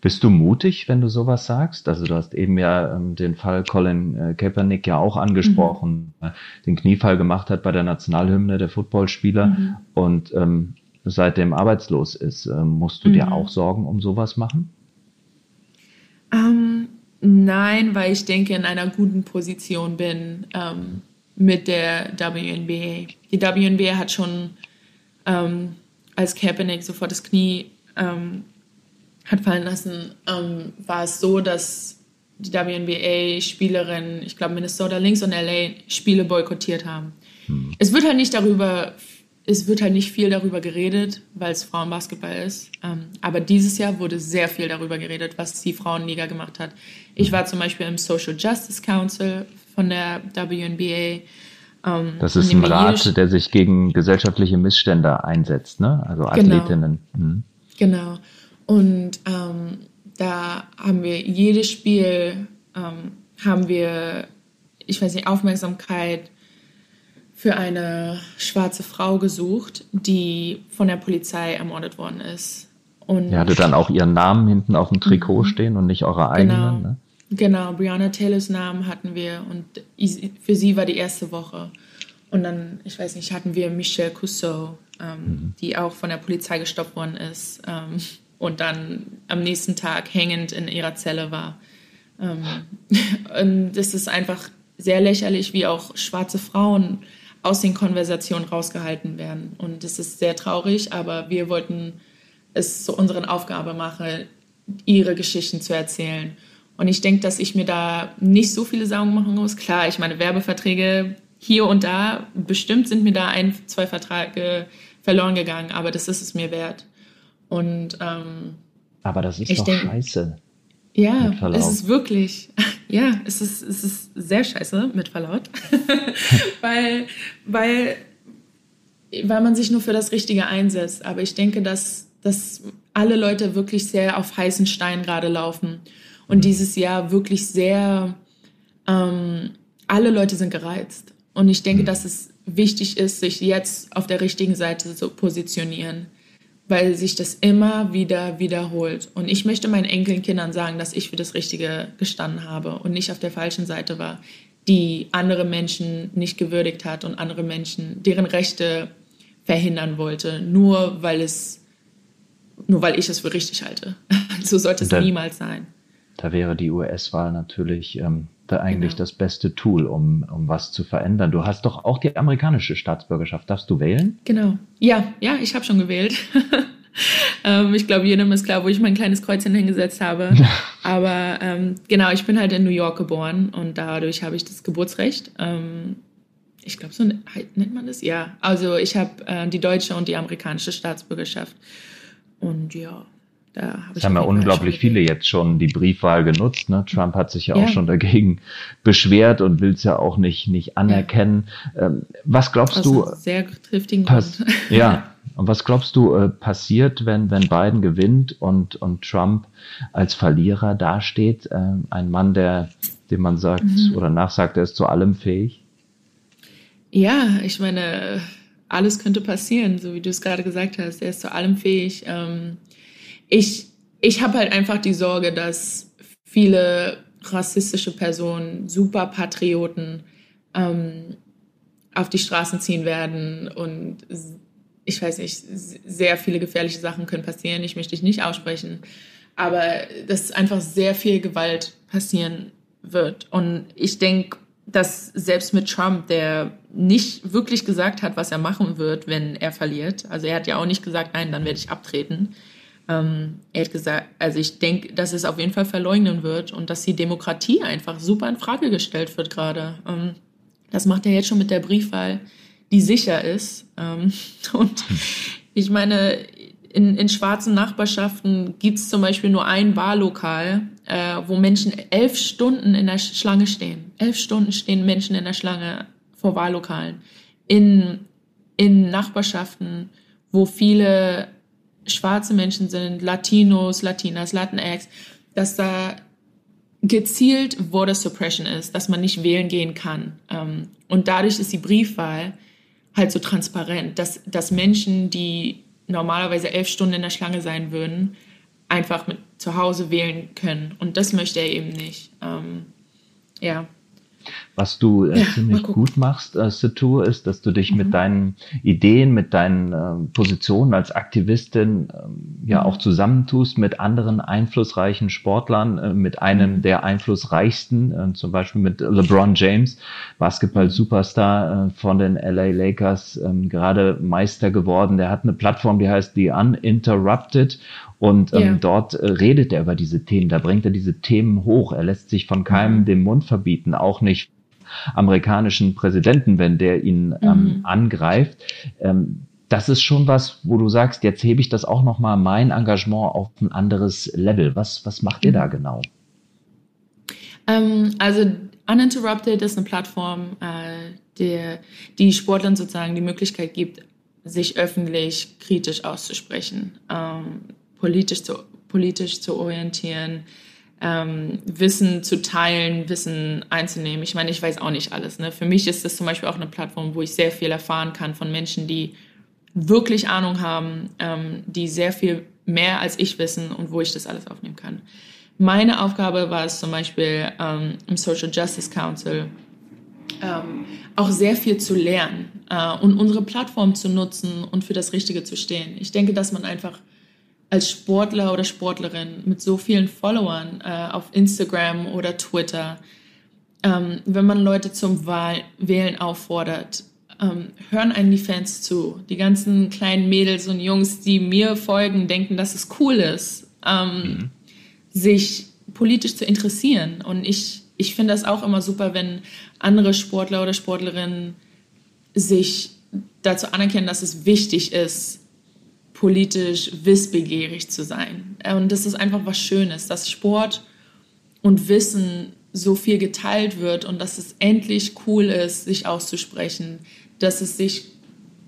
Bist du mutig, wenn du sowas sagst? Also du hast eben ja ähm, den Fall Colin äh, Kaepernick ja auch angesprochen, mhm. äh, den Kniefall gemacht hat bei der Nationalhymne der Footballspieler mhm. und ähm, seitdem arbeitslos ist. Ähm, musst du mhm. dir auch Sorgen um sowas machen? Ähm, nein, weil ich denke, in einer guten Position bin ähm, mit der WNBA. Die WNBA hat schon ähm, als Kaepernick sofort das Knie ähm, hat fallen lassen, ähm, war es so, dass die WNBA-Spielerinnen, ich glaube Minnesota Lynx und LA, Spiele boykottiert haben. Hm. Es wird halt nicht darüber, es wird halt nicht viel darüber geredet, weil es Frauenbasketball ist. Ähm, aber dieses Jahr wurde sehr viel darüber geredet, was die Frauenliga gemacht hat. Ich war zum Beispiel im Social Justice Council von der WNBA. Ähm, das ist ein Rat, der sich gegen gesellschaftliche Missstände einsetzt, ne? Also genau. Athletinnen. Genau. Hm. genau. Und ähm, da haben wir jedes Spiel, ähm, haben wir, ich weiß nicht, Aufmerksamkeit für eine schwarze Frau gesucht, die von der Polizei ermordet worden ist. Und Ihr hattet dann auch ihren Namen hinten auf dem Trikot mhm. stehen und nicht eure eigenen, genau. ne? Genau, Brianna Taylors Namen hatten wir und für sie war die erste Woche. Und dann, ich weiß nicht, hatten wir Michelle Cousseau, ähm, mhm. die auch von der Polizei gestoppt worden ist. Ähm, und dann am nächsten Tag hängend in ihrer Zelle war. Ähm, und es ist einfach sehr lächerlich, wie auch schwarze Frauen aus den Konversationen rausgehalten werden. Und es ist sehr traurig, aber wir wollten es zu unserer Aufgabe machen, ihre Geschichten zu erzählen. Und ich denke, dass ich mir da nicht so viele Sorgen machen muss. Klar, ich meine, Werbeverträge hier und da, bestimmt sind mir da ein, zwei Verträge verloren gegangen, aber das ist es mir wert. Und ähm, aber das ist doch denk, scheiße. Ja, es ist wirklich, ja, es ist, es ist sehr scheiße mit Verlaut, weil, weil, weil man sich nur für das Richtige einsetzt. Aber ich denke, dass, dass alle Leute wirklich sehr auf heißen Stein gerade laufen und mhm. dieses Jahr wirklich sehr, ähm, alle Leute sind gereizt. Und ich denke, mhm. dass es wichtig ist, sich jetzt auf der richtigen Seite zu positionieren weil sich das immer wieder wiederholt. Und ich möchte meinen Enkelkindern sagen, dass ich für das Richtige gestanden habe und nicht auf der falschen Seite war, die andere Menschen nicht gewürdigt hat und andere Menschen, deren Rechte verhindern wollte, nur weil es, nur weil ich es für richtig halte. so sollte es da, niemals sein. Da wäre die US-Wahl natürlich ähm, da eigentlich genau. das beste Tool, um, um was zu verändern. Du hast doch auch die amerikanische Staatsbürgerschaft. Darfst du wählen? Genau. Ja, ja, ich habe schon gewählt. ähm, ich glaube, jedem ist klar, wo ich mein kleines Kreuzchen hingesetzt habe. Aber ähm, genau, ich bin halt in New York geboren und dadurch habe ich das Geburtsrecht. Ähm, ich glaube, so nennt man das? Ja. Also ich habe äh, die deutsche und die amerikanische Staatsbürgerschaft. Und ja, da hab haben ja unglaublich viele jetzt schon die Briefwahl genutzt. Ne? Trump hat sich ja, ja. auch schon dagegen beschwert und will es ja auch nicht, nicht anerkennen. Ja. Ähm, was glaubst Aus du? Sehr triftigen Grund. Ja. Und was glaubst du äh, passiert, wenn, wenn Biden gewinnt und, und Trump als Verlierer dasteht? Äh, ein Mann, der, dem man sagt mhm. oder nachsagt, er ist zu allem fähig? Ja, ich meine, alles könnte passieren, so wie du es gerade gesagt hast. Er ist zu allem fähig. Ähm, ich, ich habe halt einfach die Sorge, dass viele rassistische Personen, Superpatrioten ähm, auf die Straßen ziehen werden und ich weiß nicht, sehr viele gefährliche Sachen können passieren. Ich möchte dich nicht aussprechen, aber dass einfach sehr viel Gewalt passieren wird. Und ich denke, dass selbst mit Trump, der nicht wirklich gesagt hat, was er machen wird, wenn er verliert, also er hat ja auch nicht gesagt, nein, dann werde ich abtreten, ähm, er hat gesagt, also ich denke, dass es auf jeden Fall verleugnen wird und dass die Demokratie einfach super in Frage gestellt wird gerade. Ähm, das macht er jetzt schon mit der Briefwahl, die sicher ist. Ähm, und ich meine, in, in schwarzen Nachbarschaften gibt es zum Beispiel nur ein Wahllokal, äh, wo Menschen elf Stunden in der Schlange stehen. Elf Stunden stehen Menschen in der Schlange vor Wahllokalen. In, in Nachbarschaften, wo viele schwarze Menschen sind, Latinos, Latinas, Latinx, dass da gezielt Voter Suppression ist, dass man nicht wählen gehen kann. Ähm, und dadurch ist die Briefwahl halt so transparent, dass, dass Menschen, die normalerweise elf Stunden in der Schlange sein würden, einfach mit zu Hause wählen können. Und das möchte er eben nicht. Ähm, ja. Was du äh, ja, ziemlich gut machst, äh, Situ, ist, dass du dich mhm. mit deinen Ideen, mit deinen äh, Positionen als Aktivistin äh, ja mhm. auch zusammentust mit anderen einflussreichen Sportlern, äh, mit einem mhm. der einflussreichsten, äh, zum Beispiel mit LeBron James, Basketball-Superstar äh, von den LA Lakers, äh, gerade Meister geworden. Der hat eine Plattform, die heißt The Uninterrupted und ähm, yeah. dort äh, redet er über diese Themen, da bringt er diese Themen hoch. Er lässt sich von keinem mhm. den Mund verbieten, auch nicht amerikanischen Präsidenten, wenn der ihn ähm, mhm. angreift. Ähm, das ist schon was, wo du sagst, jetzt hebe ich das auch nochmal mein Engagement auf ein anderes Level. Was, was macht ihr da mhm. genau? Ähm, also Uninterrupted ist eine Plattform, äh, der, die Sportlern sozusagen die Möglichkeit gibt, sich öffentlich kritisch auszusprechen, ähm, politisch, zu, politisch zu orientieren, ähm, Wissen zu teilen, Wissen einzunehmen. Ich meine, ich weiß auch nicht alles. Ne? Für mich ist das zum Beispiel auch eine Plattform, wo ich sehr viel erfahren kann von Menschen, die wirklich Ahnung haben, ähm, die sehr viel mehr als ich wissen und wo ich das alles aufnehmen kann. Meine Aufgabe war es zum Beispiel ähm, im Social Justice Council ähm, auch sehr viel zu lernen äh, und unsere Plattform zu nutzen und für das Richtige zu stehen. Ich denke, dass man einfach als Sportler oder Sportlerin mit so vielen Followern äh, auf Instagram oder Twitter, ähm, wenn man Leute zum Wahl Wählen auffordert, ähm, hören einen die Fans zu. Die ganzen kleinen Mädels und Jungs, die mir folgen, denken, dass es cool ist, ähm, mhm. sich politisch zu interessieren. Und ich, ich finde das auch immer super, wenn andere Sportler oder Sportlerinnen sich dazu anerkennen, dass es wichtig ist, politisch wissbegierig zu sein. Und das ist einfach was Schönes, dass Sport und Wissen so viel geteilt wird und dass es endlich cool ist, sich auszusprechen, dass es sich,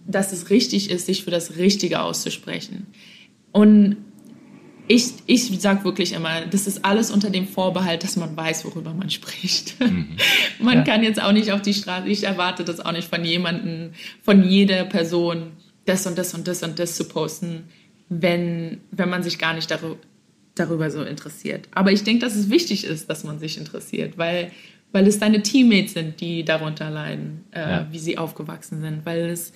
dass es richtig ist, sich für das Richtige auszusprechen. Und ich, ich sage wirklich immer, das ist alles unter dem Vorbehalt, dass man weiß, worüber man spricht. Mhm. man ja. kann jetzt auch nicht auf die Straße, ich erwarte das auch nicht von jemandem, von jeder Person, das und das und das und das zu posten, wenn, wenn man sich gar nicht darüber, darüber so interessiert. Aber ich denke, dass es wichtig ist, dass man sich interessiert, weil, weil es deine Teammates sind, die darunter leiden, äh, ja. wie sie aufgewachsen sind. Weil es,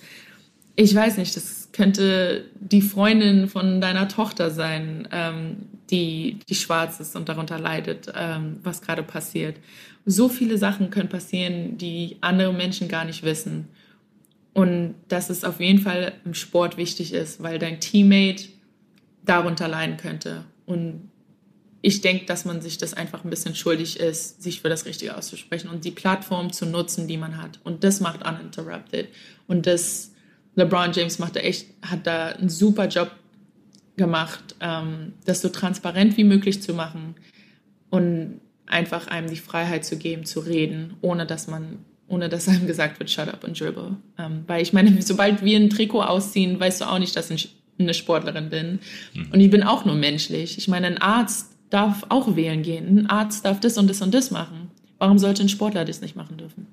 ich weiß nicht, das könnte die Freundin von deiner Tochter sein, ähm, die, die schwarz ist und darunter leidet, ähm, was gerade passiert. So viele Sachen können passieren, die andere Menschen gar nicht wissen. Und dass es auf jeden Fall im Sport wichtig ist, weil dein Teammate darunter leiden könnte. Und ich denke, dass man sich das einfach ein bisschen schuldig ist, sich für das Richtige auszusprechen und die Plattform zu nutzen, die man hat. Und das macht Uninterrupted. Und das, LeBron James macht da echt, hat da einen super Job gemacht, ähm, das so transparent wie möglich zu machen und einfach einem die Freiheit zu geben, zu reden, ohne dass man ohne dass einem gesagt wird, shut up und dribble. Ähm, weil ich meine, sobald wir ein Trikot ausziehen, weißt du auch nicht, dass ich eine Sportlerin bin. Mhm. Und ich bin auch nur menschlich. Ich meine, ein Arzt darf auch wählen gehen. Ein Arzt darf das und das und das machen. Warum sollte ein Sportler das nicht machen dürfen?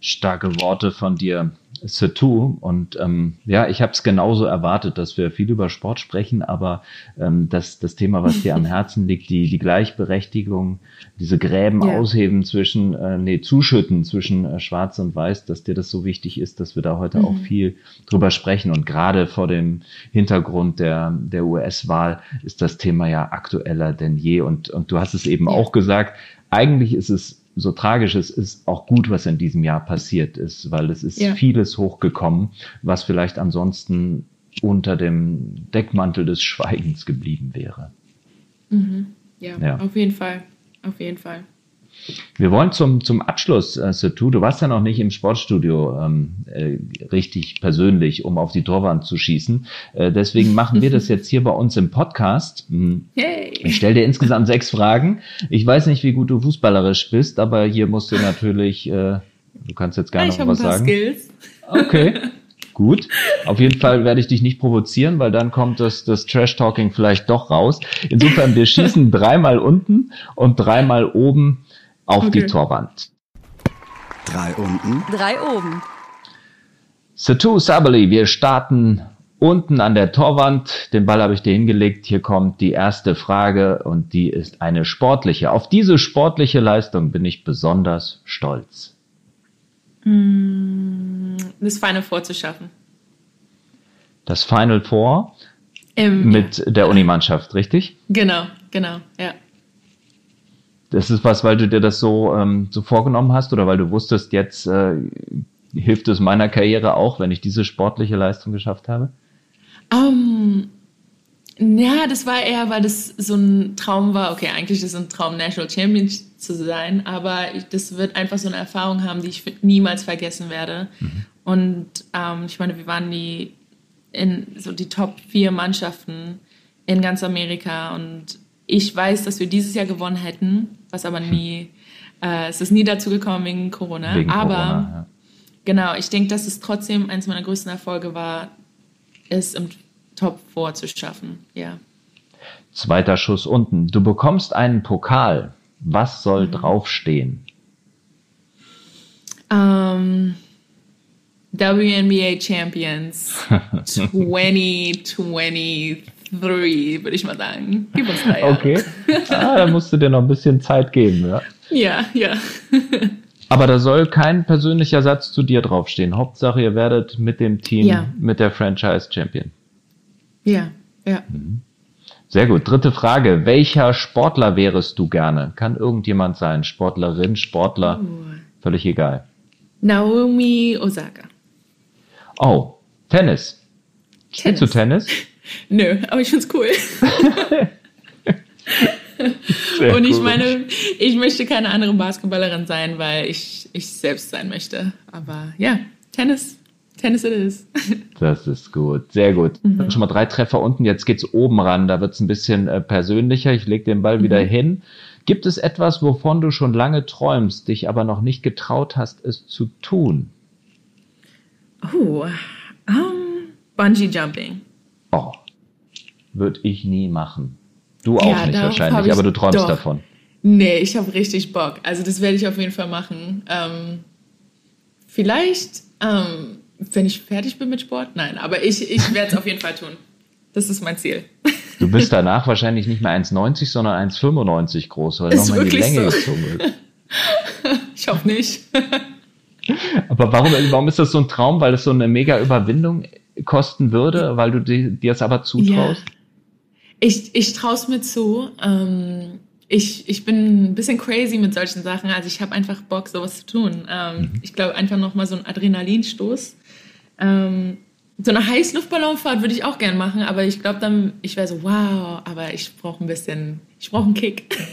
Starke Worte von dir. Satu. Und ähm, ja, ich habe es genauso erwartet, dass wir viel über Sport sprechen, aber ähm, das, das Thema, was dir am Herzen liegt, die, die Gleichberechtigung, diese Gräben ja. ausheben zwischen, äh, nee, zuschütten zwischen äh, Schwarz und Weiß, dass dir das so wichtig ist, dass wir da heute mhm. auch viel drüber sprechen. Und gerade vor dem Hintergrund der, der US-Wahl ist das Thema ja aktueller denn je. Und, und du hast es eben ja. auch gesagt, eigentlich ist es so tragisch es ist, auch gut, was in diesem Jahr passiert ist, weil es ist ja. vieles hochgekommen, was vielleicht ansonsten unter dem Deckmantel des Schweigens geblieben wäre. Mhm. Ja, ja, auf jeden Fall. Auf jeden Fall. Wir wollen zum, zum Abschluss, äh, Setu, du warst ja noch nicht im Sportstudio ähm, äh, richtig persönlich, um auf die Torwand zu schießen. Äh, deswegen machen wir das jetzt hier bei uns im Podcast. Hm. Hey. Ich stelle dir insgesamt sechs Fragen. Ich weiß nicht, wie gut du fußballerisch bist, aber hier musst du natürlich, äh, du kannst jetzt gar ja, noch was sagen. Skills. Okay. Gut. Auf jeden Fall werde ich dich nicht provozieren, weil dann kommt das, das Trash-Talking vielleicht doch raus. Insofern, wir schießen dreimal unten und dreimal oben auf okay. die Torwand. Drei unten. Drei oben. Satu Sabali, wir starten unten an der Torwand. Den Ball habe ich dir hingelegt. Hier kommt die erste Frage und die ist eine sportliche. Auf diese sportliche Leistung bin ich besonders stolz. Mm, das Final Four zu schaffen. Das Final Four Im, mit ja. der Unimannschaft, richtig? Genau, genau, ja. Das ist was, weil du dir das so, ähm, so vorgenommen hast oder weil du wusstest, jetzt äh, hilft es meiner Karriere auch, wenn ich diese sportliche Leistung geschafft habe? Um, ähm, ja, das war eher, weil das so ein Traum war. Okay, eigentlich ist es ein Traum, National Champion zu sein, aber das wird einfach so eine Erfahrung haben, die ich niemals vergessen werde. Mhm. Und ähm, ich meine, wir waren die in so die Top vier Mannschaften in ganz Amerika und ich weiß, dass wir dieses Jahr gewonnen hätten, was aber nie, äh, es ist nie dazu gekommen wegen Corona. Wegen aber Corona, ja. genau, ich denke, dass es trotzdem eines meiner größten Erfolge war, es im Top 4 zu schaffen, ja. Zweiter Schuss unten. Du bekommst einen Pokal. Was soll mhm. draufstehen? Um, WNBA Champions 2023, würde ich mal sagen. Gib uns drei Okay. Ah, da musst du dir noch ein bisschen Zeit geben, ja? Ja, ja. Aber da soll kein persönlicher Satz zu dir draufstehen. Hauptsache, ihr werdet mit dem Team, ja. mit der Franchise Champion. Ja, ja. Mhm. Sehr gut. Dritte Frage. Welcher Sportler wärest du gerne? Kann irgendjemand sein. Sportlerin, Sportler. Uh. Völlig egal. Naomi Osaka. Oh, Tennis. Spielst du Tennis? Nö, aber ich find's cool. Und ich meine, ich möchte keine andere Basketballerin sein, weil ich ich selbst sein möchte. Aber ja, Tennis, Tennis it is. Das ist gut, sehr gut. Mhm. Schon mal drei Treffer unten, jetzt geht's oben ran, da wird's ein bisschen äh, persönlicher. Ich leg den Ball mhm. wieder hin. Gibt es etwas, wovon du schon lange träumst, dich aber noch nicht getraut hast, es zu tun? Oh, um, Bungee Jumping. Oh, würde ich nie machen. Du auch ja, nicht wahrscheinlich, aber du träumst doch. davon. Nee, ich habe richtig Bock. Also das werde ich auf jeden Fall machen. Ähm, vielleicht, ähm, wenn ich fertig bin mit Sport, nein, aber ich, ich werde es auf jeden Fall tun. Das ist mein Ziel. Du bist danach wahrscheinlich nicht mehr 1,90, sondern 1,95 groß, weil nochmal die Länge so. gezogen wird. ich hoffe nicht. Aber warum, warum ist das so ein Traum? Weil es so eine mega Überwindung kosten würde, weil du dir es aber zutraust? Ja. Ich, ich traue es mir zu. Ähm, ich, ich bin ein bisschen crazy mit solchen Sachen. Also ich habe einfach Bock, sowas zu tun. Ähm, mhm. Ich glaube, einfach nochmal so ein Adrenalinstoß. Ähm, so eine Heißluftballonfahrt würde ich auch gern machen, aber ich glaube dann, ich wäre so, wow, aber ich brauche ein bisschen, ich brauche einen Kick.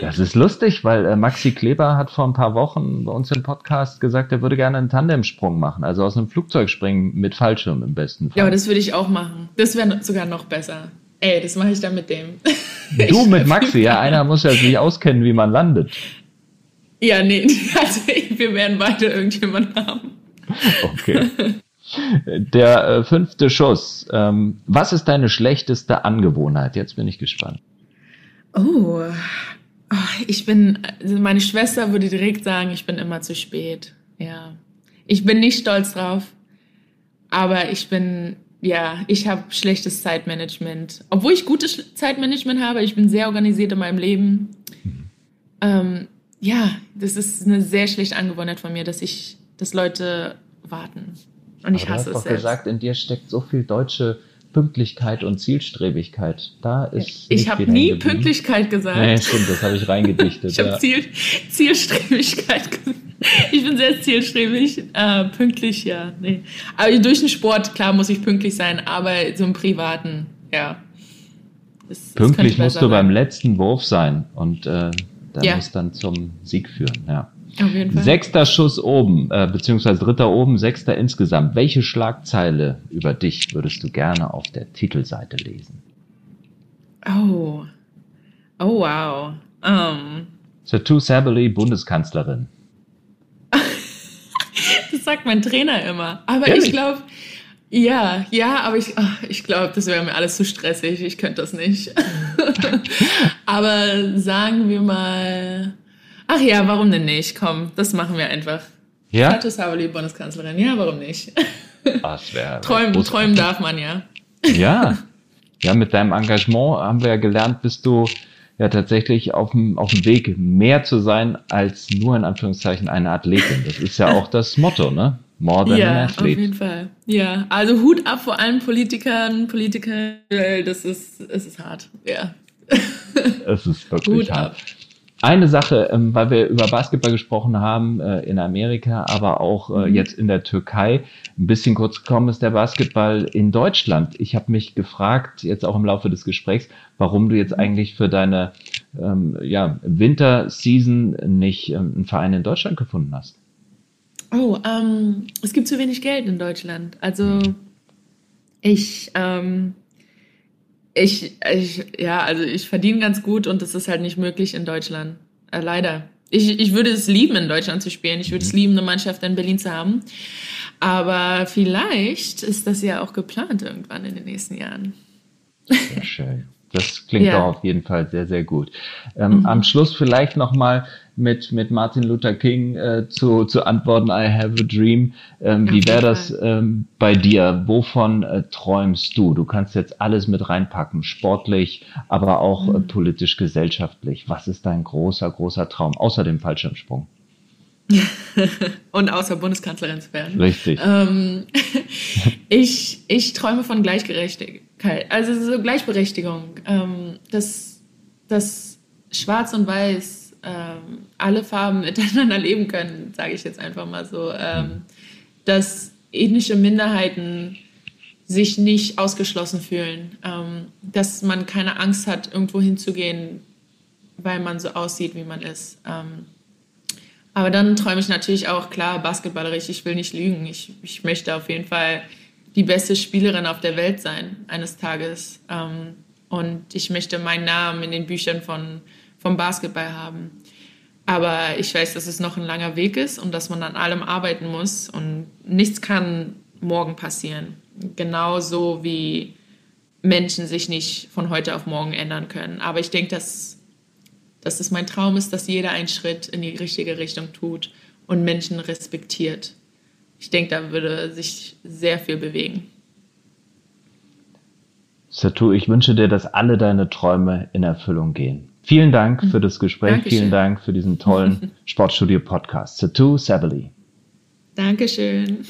Das ist lustig, weil äh, Maxi Kleber hat vor ein paar Wochen bei uns im Podcast gesagt, er würde gerne einen Tandemsprung machen, also aus einem Flugzeug springen mit Fallschirm im besten Fall. Ja, aber das würde ich auch machen. Das wäre sogar noch besser. Ey, das mache ich dann mit dem. Du mit Maxi, ja, einer muss ja sich auskennen, wie man landet. Ja, nee, also wir werden beide irgendjemanden haben. Okay. Der äh, fünfte Schuss. Ähm, was ist deine schlechteste Angewohnheit? Jetzt bin ich gespannt. Oh, oh ich bin, also meine Schwester würde direkt sagen, ich bin immer zu spät. Ja. Ich bin nicht stolz drauf, aber ich bin ja, ich habe schlechtes Zeitmanagement. Obwohl ich gutes Zeitmanagement habe, ich bin sehr organisiert in meinem Leben. Mhm. Ähm, ja, das ist eine sehr schlechte Angewohnheit von mir, dass ich, dass Leute warten. Und ich hasse du hast es. Du hast gesagt, in dir steckt so viel deutsche Pünktlichkeit und Zielstrebigkeit. Da ist. Ich habe nie Pünktlichkeit gesagt. Nee, stimmt, das habe ich reingedichtet. ich habe ja. Ziel, Zielstrebigkeit gesagt. Ich bin sehr zielstrebig. Äh, pünktlich, ja. Nee. Aber durch den Sport, klar, muss ich pünktlich sein, aber so im Privaten, ja. Das, pünktlich musst du beim letzten Wurf sein und äh, der ja. muss dann zum Sieg führen, ja. Auf jeden Fall. Sechster Schuss oben, äh, beziehungsweise dritter oben, sechster insgesamt. Welche Schlagzeile über dich würdest du gerne auf der Titelseite lesen? Oh. Oh, wow. Um. Satu Sabely, Bundeskanzlerin. das sagt mein Trainer immer. Aber Ehrlich? ich glaube, ja, ja, aber ich, ich glaube, das wäre mir alles zu stressig. Ich könnte das nicht. aber sagen wir mal, ach ja, warum denn nicht? Komm, das machen wir einfach. Ja? Satu Sabali, Bundeskanzlerin. Ja, warum nicht? Das wäre. träumen, träumen darf man ja. Ja. Ja, mit deinem Engagement haben wir ja gelernt, bist du ja tatsächlich auf dem, auf dem Weg, mehr zu sein als nur in Anführungszeichen eine Athletin. Das ist ja auch das Motto, ne? More than ja, an athlete. auf jeden Fall. Ja, also Hut ab vor allen Politikern, Politikern, das ist, es ist hart, ja. Es ist wirklich Hut hart. Ab. Eine Sache, ähm, weil wir über Basketball gesprochen haben äh, in Amerika, aber auch äh, mhm. jetzt in der Türkei, ein bisschen kurz gekommen ist der Basketball in Deutschland. Ich habe mich gefragt, jetzt auch im Laufe des Gesprächs, warum du jetzt mhm. eigentlich für deine ähm, ja, Winterseason nicht ähm, einen Verein in Deutschland gefunden hast. Oh, ähm, es gibt zu wenig Geld in Deutschland. Also ich, ähm, ich, ich, ja, also ich verdiene ganz gut und das ist halt nicht möglich in Deutschland. Äh, leider. Ich, ich würde es lieben, in Deutschland zu spielen. Ich würde es lieben, eine Mannschaft in Berlin zu haben. Aber vielleicht ist das ja auch geplant irgendwann in den nächsten Jahren. Sehr schön. Das klingt ja. doch auf jeden Fall sehr, sehr gut. Ähm, mhm. Am Schluss vielleicht nochmal mit, mit Martin Luther King äh, zu, zu antworten, I have a dream. Ähm, wie wäre das ähm, bei dir? Wovon äh, träumst du? Du kannst jetzt alles mit reinpacken, sportlich, aber auch äh, mhm. äh, politisch, gesellschaftlich. Was ist dein großer, großer Traum, außer dem Fallschirmsprung? und außer Bundeskanzlerin zu werden. Richtig. Ähm, ich, ich träume von Gleichgerechtigkeit, also so Gleichberechtigung, ähm, dass, dass Schwarz und Weiß ähm, alle Farben miteinander leben können, sage ich jetzt einfach mal so, ähm, dass ethnische Minderheiten sich nicht ausgeschlossen fühlen, ähm, dass man keine Angst hat, irgendwo hinzugehen, weil man so aussieht, wie man ist ähm, aber dann träume ich natürlich auch, klar, basketballerisch, ich will nicht lügen. Ich, ich möchte auf jeden Fall die beste Spielerin auf der Welt sein, eines Tages. Ähm, und ich möchte meinen Namen in den Büchern von, vom Basketball haben. Aber ich weiß, dass es noch ein langer Weg ist und dass man an allem arbeiten muss. Und nichts kann morgen passieren. Genauso wie Menschen sich nicht von heute auf morgen ändern können. Aber ich denke, dass dass es mein Traum ist, dass jeder einen Schritt in die richtige Richtung tut und Menschen respektiert. Ich denke, da würde sich sehr viel bewegen. Satu, ich wünsche dir, dass alle deine Träume in Erfüllung gehen. Vielen Dank für das Gespräch. Dankeschön. Vielen Dank für diesen tollen Sportstudio-Podcast. Satu Sabali. Dankeschön.